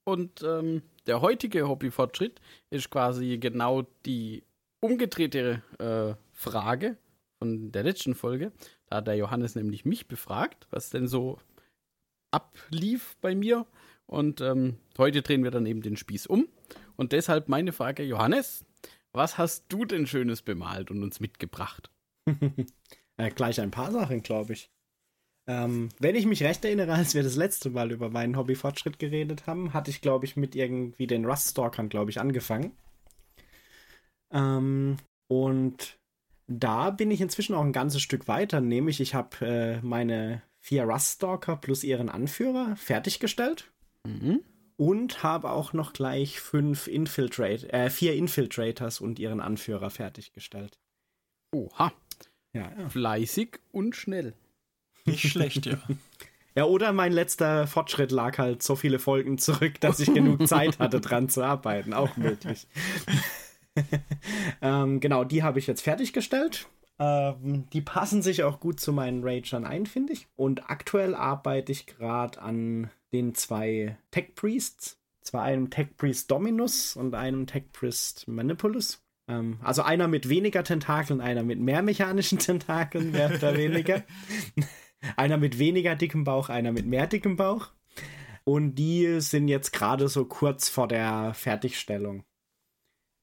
C: Und ähm, der heutige Hobbyfortschritt ist quasi genau die umgedrehte äh, Frage von der letzten Folge. Da hat der Johannes nämlich mich befragt, was denn so ablief bei mir. Und ähm, heute drehen wir dann eben den Spieß um. Und deshalb meine Frage, Johannes, was hast du denn Schönes bemalt und uns mitgebracht?
D: äh, gleich ein paar Sachen, glaube ich. Ähm, wenn ich mich recht erinnere, als wir das letzte Mal über meinen Hobbyfortschritt geredet haben, hatte ich, glaube ich, mit irgendwie den Rust-Stalkern, glaube ich, angefangen. Ähm, und da bin ich inzwischen auch ein ganzes Stück weiter, nämlich ich habe äh, meine vier Rust-Stalker plus ihren Anführer fertiggestellt.
C: Mhm.
D: Und habe auch noch gleich fünf Infiltrate, äh, vier Infiltrators und ihren Anführer fertiggestellt.
C: Oha.
D: Ja, ja.
C: Fleißig und schnell.
B: Nicht schlecht, ja.
D: Ja, oder mein letzter Fortschritt lag halt so viele Folgen zurück, dass ich genug Zeit hatte, dran zu arbeiten. Auch möglich. ähm, genau, die habe ich jetzt fertiggestellt. Ähm, die passen sich auch gut zu meinen Ragern ein, finde ich. Und aktuell arbeite ich gerade an den zwei Tech Priests. Zwar einem Tech Priest Dominus und einem Tech Priest Manipulus. Ähm, also einer mit weniger Tentakeln, einer mit mehr mechanischen Tentakeln, mehr oder weniger. Einer mit weniger dickem Bauch, einer mit mehr dickem Bauch. Und die sind jetzt gerade so kurz vor der Fertigstellung.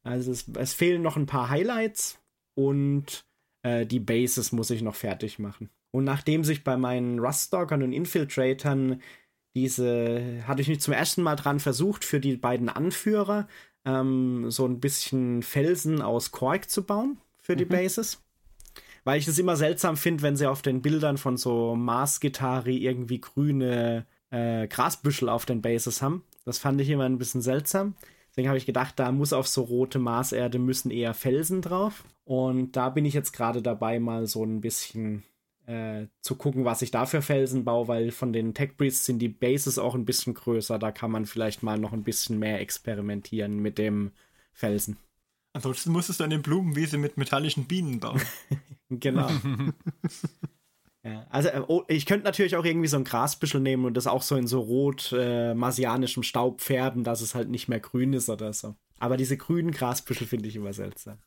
D: Also es, es fehlen noch ein paar Highlights und äh, die Bases muss ich noch fertig machen. Und nachdem sich bei meinen Ruststalkern und Infiltratern diese, hatte ich mich zum ersten Mal dran versucht, für die beiden Anführer ähm, so ein bisschen Felsen aus Kork zu bauen für die
C: Mhm.
D: Bases. Weil ich es immer seltsam finde, wenn sie auf den Bildern von so Mars-Gitarre irgendwie grüne äh, Grasbüschel auf den Bases haben. Das fand ich immer ein bisschen seltsam. Deswegen habe ich gedacht, da muss auf so rote Marserde müssen eher Felsen drauf. Und da bin ich jetzt gerade dabei, mal so ein bisschen äh, zu gucken, was ich da für Felsen baue, weil von den Tech Breeds sind die Bases auch ein bisschen größer. Da kann man vielleicht mal noch ein bisschen mehr experimentieren mit dem Felsen.
B: Ansonsten musstest du eine Blumenwiese mit metallischen Bienen bauen.
D: Genau. ja, also äh, oh, ich könnte natürlich auch irgendwie so ein Grasbüschel nehmen und das auch so in so rot äh, marsianischem Staub färben, dass es halt nicht mehr grün ist oder so. Aber diese grünen Grasbüschel finde ich immer seltsam.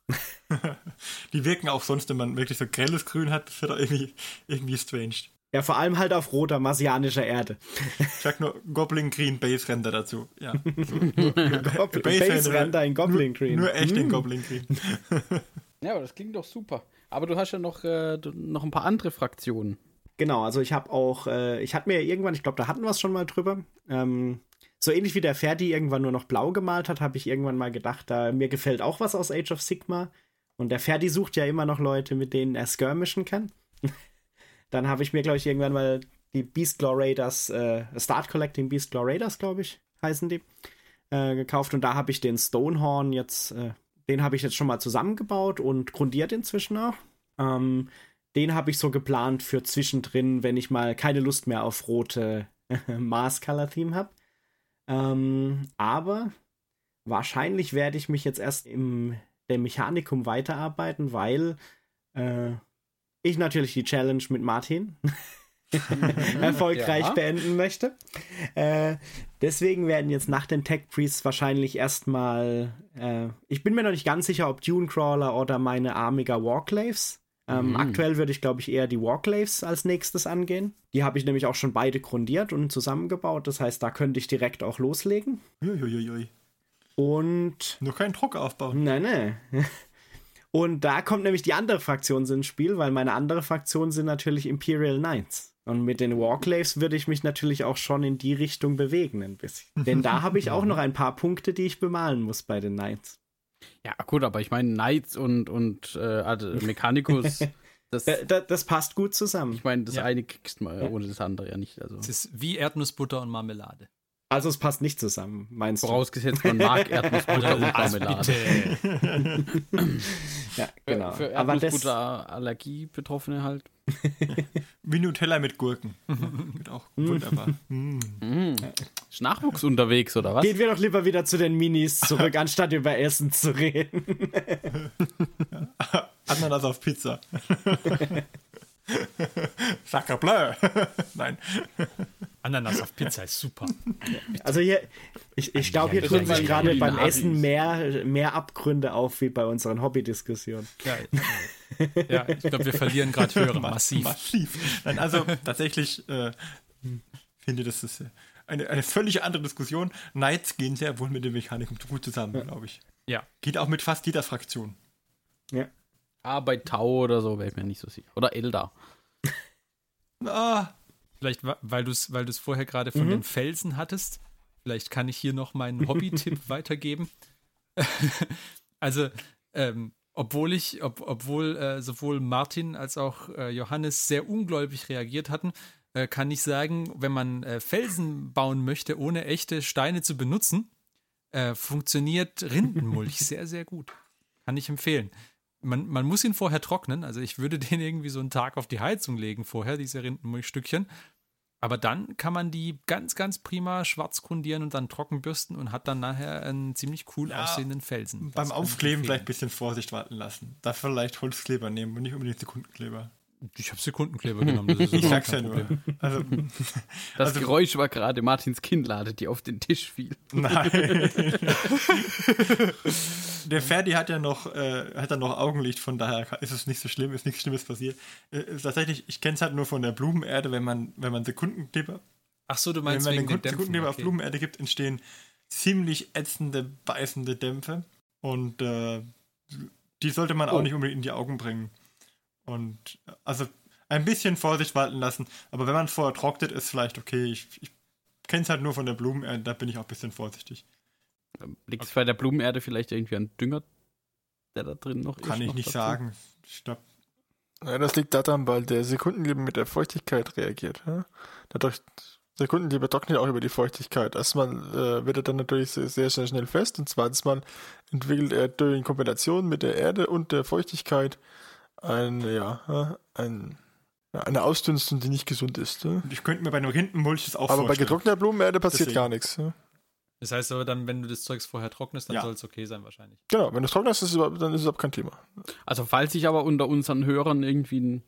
B: Die wirken auch sonst, wenn man wirklich so grelles Grün hat, das wird auch irgendwie, irgendwie strange.
D: Ja, vor allem halt auf roter marsianischer Erde.
B: Ich sag nur Goblin Green Base Render dazu. Ja.
D: Goblin,
B: Base
D: Base Render in Goblin
B: nur,
D: Green.
B: Nur echt in
D: Mm.
B: Goblin Green.
C: Ja, aber das klingt doch super. Aber du hast ja noch, äh, noch ein paar andere Fraktionen.
D: Genau, also ich habe auch, äh, ich hatte mir irgendwann, ich glaube, da hatten wir es schon mal drüber, ähm, so ähnlich wie der Ferdi irgendwann nur noch blau gemalt hat, habe ich irgendwann mal gedacht, da mir gefällt auch was aus Age of Sigma. Und der Ferdi sucht ja immer noch Leute, mit denen er skirmischen kann. Dann habe ich mir, glaube ich, irgendwann mal die Beastlaw Raiders, äh, Start Collecting Beastlaw Raiders, glaube ich, heißen die, äh, gekauft. Und da habe ich den Stonehorn jetzt, äh, den habe ich jetzt schon mal zusammengebaut und grundiert inzwischen auch. Ähm, den habe ich so geplant für zwischendrin, wenn ich mal keine Lust mehr auf rote Mars Color Theme habe. Ähm, aber wahrscheinlich werde ich mich jetzt erst im dem Mechanikum weiterarbeiten, weil äh, ich natürlich die Challenge mit Martin erfolgreich
C: Ja.
D: beenden möchte. Äh, deswegen werden jetzt nach den Tech Priests wahrscheinlich erstmal, äh, ich bin mir noch nicht ganz sicher, ob Dune Crawler oder meine Amiga Warclaves. Ähm,
C: Mhm.
D: Aktuell würde ich, glaube ich, eher die Warclaves als nächstes angehen. Die habe ich nämlich auch schon beide grundiert und zusammengebaut. Das heißt, da könnte ich direkt auch loslegen.
B: Uiuiui.
D: Und
B: Nur keinen Druck aufbauen.
D: Nein, nein. Und da kommt nämlich die andere Fraktion ins Spiel, weil meine andere Fraktion sind natürlich Imperial Knights. Und mit den Warclaves würde ich mich natürlich auch schon in die Richtung bewegen ein bisschen. Denn da habe ich auch noch ein paar Punkte, die ich bemalen muss bei den Knights.
C: Ja, gut, aber ich meine, Knights und, und äh, also Mechanicus, das,
D: Da- da- Das passt gut zusammen.
C: ich meine, das
A: Ja.
C: eine kriegst du mal ohne das andere ja nicht. Also.
A: Es ist wie Erdnussbutter und Marmelade.
D: Also es passt nicht zusammen, meinst du?
C: Vorausgesetzt, man mag Erdnussbutter und
A: Also.
D: Ja, genau.
C: Für
D: das,
C: Erdnussbutter-Allergie-Betroffene halt.
B: Wie Nutella mit Gurken. Geht auch wunderbar. Mm.
C: Mhm. Ist Nachwuchs unterwegs, oder was?
D: gehen wir doch lieber wieder zu den Minis zurück, anstatt über Essen zu reden.
B: Ananas auf Pizza. Sacre bleu. Nein.
A: Ananas auf Pizza ist super.
D: Also hier, ich, ich glaube, hier tun sich gerade beim
C: Kulinaris.
D: Essen mehr, mehr Abgründe auf wie bei unseren Hobbydiskussionen.
A: Ja, ja ich glaube, wir verlieren gerade Hörer massiv.
B: Massiv. Nein, also tatsächlich äh, finde das ist eine, eine völlig andere Diskussion. Knights gehen sehr wohl mit den Mechaniken gut zusammen, glaube ich.
A: Ja.
B: Geht auch mit fast jeder Fraktion.
D: Ja.
C: Ah, bei Tau oder so wäre ich mir nicht so sicher. Oder Eldar.
B: Ah,
A: Vielleicht, weil du es weil du's vorher gerade von den Felsen hattest. Vielleicht kann ich hier noch meinen Hobby-Tipp weitergeben. also, ähm, obwohl ich, ob, obwohl äh, sowohl Martin als auch äh, Johannes sehr ungläubig reagiert hatten, äh, kann ich sagen, wenn man äh, Felsen bauen möchte, ohne echte Steine zu benutzen, äh, funktioniert Rindenmulch sehr, sehr gut. Kann ich empfehlen. Man, man muss ihn vorher trocknen. Also ich würde den irgendwie so einen Tag auf die Heizung legen vorher, diese Rindenmulchstückchen. Aber dann kann man die ganz, ganz prima schwarz grundieren und dann trocken bürsten und hat dann nachher einen ziemlich cool
B: Ja,
A: aussehenden Felsen. Das
B: beim
A: ich
B: Aufkleben vielleicht ein bisschen Vorsicht walten lassen. Da vielleicht Holzkleber nehmen und nicht unbedingt Sekundenkleber.
A: Ich habe Sekundenkleber genommen. Das ist
B: Ich sag's ja nur. Also,
C: Das
B: Also-
C: Geräusch war gerade Martins Kinnlade, die auf den Tisch fiel.
B: nein. Der Ferdi hat ja noch, äh, hat ja noch Augenlicht, von daher ist es nicht so schlimm, ist nichts Schlimmes passiert. Äh, ist tatsächlich, ich kenne es halt nur von der Blumenerde, wenn man, wenn man Sekundenkleber
A: Ach so, du
B: Wenn
A: meinst
B: man
A: wegen
B: den. Sekundenkleber auf
A: okay.
B: Blumenerde gibt, entstehen ziemlich ätzende, beißende Dämpfe. Und äh, die sollte man auch
C: Oh.
B: nicht unbedingt in die Augen bringen. Und äh, also ein bisschen Vorsicht walten lassen. Aber wenn man vorher trocknet, ist vielleicht okay. Ich, ich kenne es halt nur von der Blumenerde, da bin ich auch ein bisschen vorsichtig.
C: Liegt es bei der Blumenerde vielleicht irgendwie an Dünger, der da drin noch ist?
B: Kann ich
C: noch
B: nicht
C: dazu?
B: sagen. Ich glaube,
E: Ja, das liegt daran, weil der Sekundenliebe mit der Feuchtigkeit reagiert. Ja? Dadurch, Sekundenliebe trocknet auch über die Feuchtigkeit. Erstmal äh, wird er dann natürlich sehr, sehr schnell, schnell fest und zweitens mal entwickelt er durch in Kombination mit der Erde und der Feuchtigkeit ein, ja, ein, eine Ausdünstung, die nicht gesund ist. Ja?
B: ich könnte mir bei einem Rindenmulch das auch
E: Aber bei
B: vorstellen.
E: getrockneter Blumenerde passiert
B: Deswegen.
E: gar nichts. Ja?
A: Das heißt aber dann, wenn du das Zeugs vorher trocknest, dann
B: Ja.
A: soll es okay sein wahrscheinlich.
E: Genau, wenn du es trocknest, ist es dann ist es überhaupt kein Thema.
C: Also falls sich aber unter unseren Hörern irgendwie ein,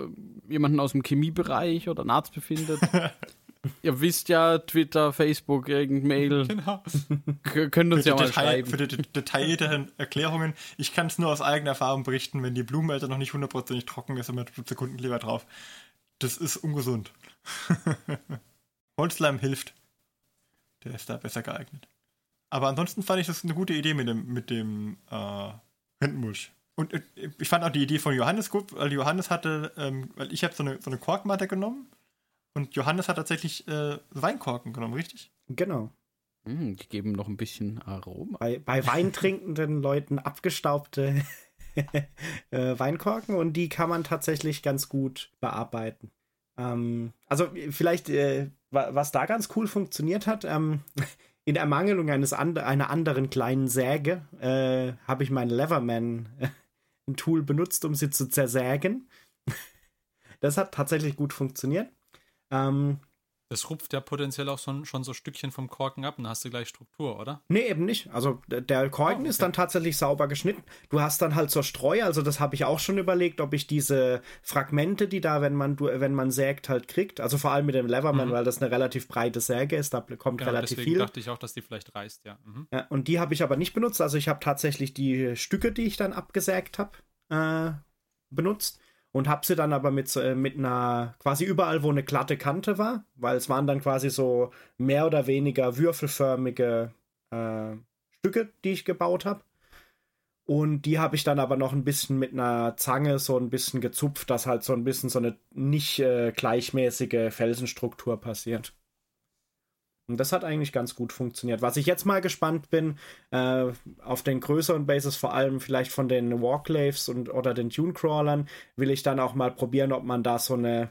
C: äh, jemanden aus dem Chemiebereich oder ein Arzt befindet, ihr wisst ja, Twitter, Facebook, irgendein Mail,
A: Genau.
C: könnt uns ja mal
B: Detail,
C: schreiben.
B: für die de- detaillierteren Erklärungen. Ich kann es nur aus eigener Erfahrung berichten, wenn die Blumenerde noch nicht hundertprozentig trocken ist tut Sekundenkleber drauf. Das ist ungesund. Holzleim hilft. Der ist da besser geeignet. Aber ansonsten fand ich das eine gute Idee mit dem, mit dem äh, Rindenmulch. Und äh, ich fand auch die Idee von Johannes gut, weil Johannes hatte, ähm, weil ich habe so eine, so eine Korkmatte genommen und Johannes hat tatsächlich äh, Weinkorken genommen, richtig?
D: Genau.
C: Hm, die geben noch ein bisschen Aroma.
D: Bei, bei weintrinkenden Leuten abgestaubte äh, Weinkorken und die kann man tatsächlich ganz gut bearbeiten. Ähm, also vielleicht, äh, wa- was da ganz cool funktioniert hat, ähm, in Ermangelung eines and einer anderen kleinen Säge äh, habe ich mein Leverman äh, ein Tool benutzt, um sie zu zersägen. Das hat tatsächlich gut funktioniert. Ähm,
A: Das rupft ja potenziell auch schon, schon so Stückchen vom Korken ab und hast du gleich Struktur, oder?
D: Nee, eben nicht. Also der Korken
A: Ah, okay.
D: ist dann tatsächlich sauber geschnitten. Du hast dann halt zur Streu, also das habe ich auch schon überlegt, ob ich diese Fragmente, die da, wenn man wenn man sägt, halt kriegt. Also vor allem mit dem Leverman,
A: Mhm.
D: weil das eine relativ breite Säge ist, da kommt
A: Genau,
D: relativ
A: deswegen
D: viel.
A: dachte ich auch, dass die vielleicht reißt, ja. Mhm.
D: Ja, und die habe ich aber nicht benutzt. Also ich habe tatsächlich die Stücke, die ich dann abgesägt habe, äh, benutzt und habe sie dann aber mit, äh, mit einer, quasi überall, wo eine glatte Kante war, weil es waren dann quasi so mehr oder weniger würfelförmige äh, Stücke, die ich gebaut habe. Und die habe ich dann aber noch ein bisschen mit einer Zange so ein bisschen gezupft, dass halt so ein bisschen so eine nicht äh, gleichmäßige Felsenstruktur passiert. Und das hat eigentlich ganz gut funktioniert. Was ich jetzt mal gespannt bin, äh, auf den größeren Bases, vor allem vielleicht von den Warclaves und oder den Tunecrawlern, will ich dann auch mal probieren, ob man da so eine,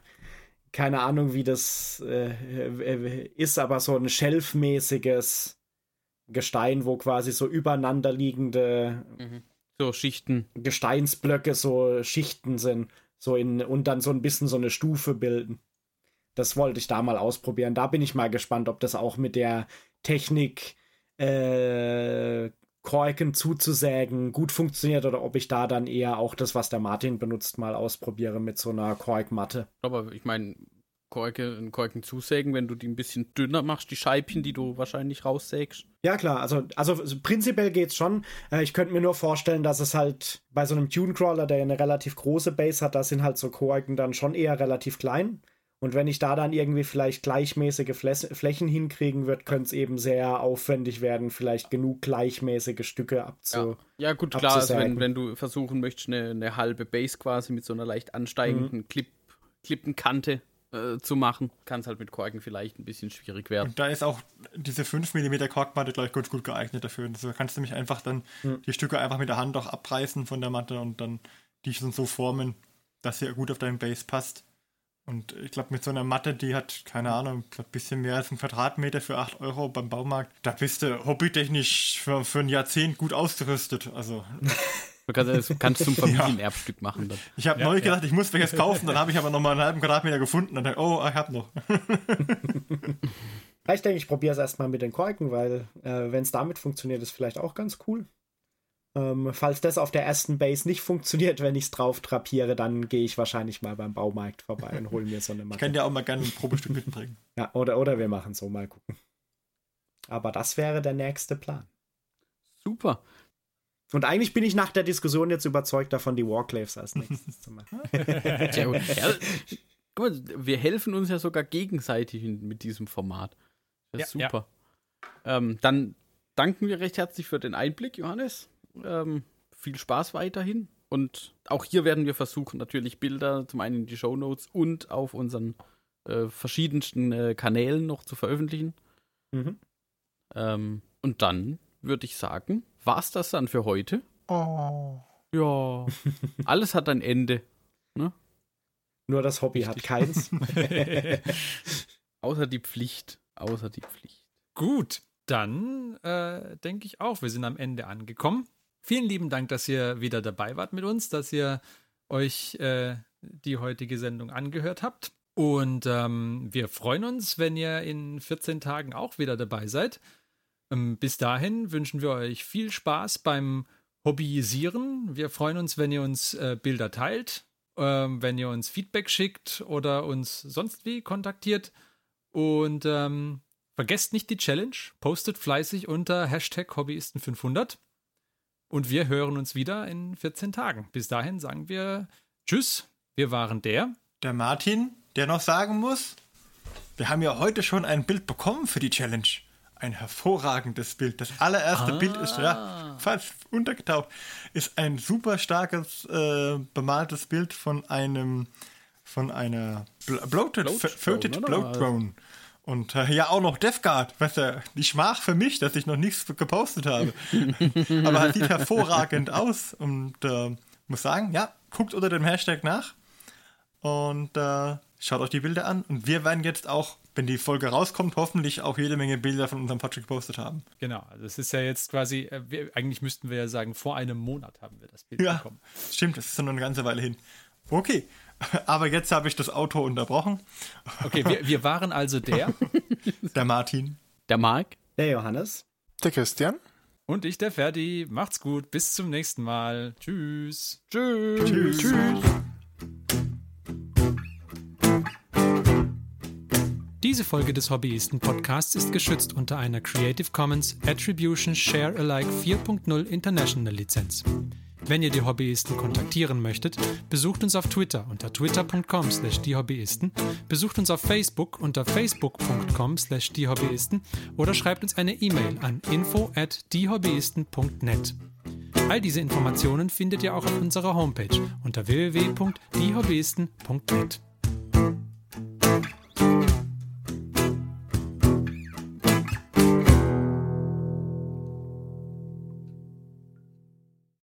D: keine Ahnung, wie das äh, äh ist, aber so ein Shelf-mäßiges Gestein, wo quasi so übereinander liegende
C: mhm. so Schichten
D: Gesteinsblöcke so Schichten sind, so in und dann so ein bisschen so eine Stufe bilden. Das wollte ich da mal ausprobieren. Da bin ich mal gespannt, ob das auch mit der Technik äh, Korken zuzusägen gut funktioniert oder ob ich da dann eher auch das, was der Martin benutzt, mal ausprobiere mit so einer Korkmatte.
C: Aber ich meine, Korken, Korken zusägen, wenn du die ein bisschen dünner machst, die Scheibchen, die du wahrscheinlich raussägst.
D: Ja, klar, also, also prinzipiell geht's schon. Äh, ich könnte mir nur vorstellen, dass es halt bei so einem Tunecrawler, der eine relativ große Base hat, da sind halt so Korken dann schon eher relativ klein. Und wenn ich da dann irgendwie vielleicht gleichmäßige Flächen hinkriegen würde, könnte es eben sehr aufwendig werden, vielleicht genug gleichmäßige Stücke abzu.
C: Ja, ja gut, klar, also wenn, wenn du versuchen möchtest, eine, eine halbe Base quasi mit so einer leicht ansteigenden mhm. Clip, Klippenkante äh, zu machen, kann es halt mit Korken vielleicht ein bisschen schwierig werden.
B: Und da ist auch diese 5 mm Korkmatte, glaube ich, ganz gut geeignet dafür. Also kannst du mich einfach dann mhm. die Stücke einfach mit der Hand auch abreißen von der Matte und dann die schon so formen, dass sie gut auf deinen Base passt. Und ich glaube, mit so einer Matte, die hat, keine Ahnung, ein bisschen mehr als ein Quadratmeter für 8 Euro beim Baumarkt, da bist du hobbytechnisch für, für ein Jahrzehnt gut ausgerüstet. Also.
C: Du kannst, es kannst zum Familienerbstück ja. machen. Dann.
B: Ich habe ja, neulich ja. gedacht, ich muss welches kaufen, dann habe ich aber noch mal einen halben Quadratmeter gefunden und dann, oh, ich habe noch.
D: ich denke, ich probiere es erstmal mit den Korken, weil äh, wenn es damit funktioniert, ist vielleicht auch ganz cool. Ähm, falls das auf der ersten Base nicht funktioniert, wenn ich es drauf drapiere, dann gehe ich wahrscheinlich mal beim Baumarkt vorbei und hole mir so eine Matte.
B: Ich kann dir auch mal gerne ein Probestück mitbringen.
D: Ja, oder, oder wir machen so, mal gucken. Aber das wäre der nächste Plan.
C: Super.
D: Und eigentlich bin ich nach der Diskussion jetzt überzeugt davon, die Warclaves als nächstes zu machen.
C: ja, guck mal, wir helfen uns ja sogar gegenseitig mit diesem Format. Das ist ja, super. Ja. Ähm, dann danken wir recht herzlich für den Einblick, Johannes. Ähm, viel Spaß weiterhin. Und auch hier werden wir versuchen, natürlich Bilder zum einen in die Show Notes und auf unseren äh, verschiedensten äh, Kanälen noch zu veröffentlichen. Mhm. Ähm, und dann würde ich sagen, war es das dann für heute?
B: Oh.
C: Ja. Alles hat ein Ende. Ne?
D: Nur das Hobby Richtig. hat keins.
C: Außer die Pflicht. Außer die Pflicht.
A: Gut, dann äh, denke ich auch, wir sind am Ende angekommen. Vielen lieben Dank, dass ihr wieder dabei wart mit uns, dass ihr euch äh, die heutige Sendung angehört habt. Und ähm, wir freuen uns, wenn ihr in 14 Tagen auch wieder dabei seid. Ähm, bis dahin wünschen wir euch viel Spaß beim Hobbyisieren. Wir freuen uns, wenn ihr uns äh, Bilder teilt, äh, wenn ihr uns Feedback schickt oder uns sonst wie kontaktiert. Und ähm, vergesst nicht die Challenge, postet fleißig unter Hashtag Hobbyisten500. Und wir hören uns wieder in 14 Tagen. Bis dahin sagen wir Tschüss. Wir waren der.
B: Der Martin, der noch sagen muss, wir haben ja heute schon ein Bild bekommen für die Challenge. Ein hervorragendes Bild. Das allererste ah. Bild ist ja fast untergetaucht. Ist ein super starkes äh, bemaltes Bild von einem von einer Bloated, Bloated Bloat Drone. Und äh, ja, auch noch Death Guard. Weißt du, die Schmach für mich, dass ich noch nichts gepostet habe. Aber es sieht hervorragend aus und äh, muss sagen, ja, guckt unter dem Hashtag nach und äh, schaut euch die Bilder an. Und wir werden jetzt auch, wenn die Folge rauskommt, hoffentlich auch jede Menge Bilder von unserem Podcast gepostet haben.
A: Genau, also es ist ja jetzt quasi, äh, wir, eigentlich müssten wir ja sagen, vor einem Monat haben wir das Bild
B: ja,
A: bekommen.
B: Stimmt, das ist noch eine ganze Weile hin. Okay, aber jetzt habe ich das Auto unterbrochen.
A: Okay, wir, wir waren also der.
B: der Martin.
C: Der Marc.
D: Der Johannes.
E: Der Christian.
A: Und ich, der Ferdi. Macht's gut. Bis zum nächsten Mal. Tschüss.
B: Tschüss. Tschüss. Tschüss.
A: Diese Folge des Hobbyisten Podcasts ist geschützt unter einer Creative Commons Attribution Share Alike 4.0 International Lizenz. Wenn ihr die Hobbyisten kontaktieren möchtet, besucht uns auf Twitter unter twitter.com slash diehobbyisten, besucht uns auf Facebook unter facebook.com slash diehobbyisten oder schreibt uns eine E-Mail an info at diehobbyisten.net. All diese Informationen findet ihr auch auf unserer Homepage unter www.diehobbyisten.net.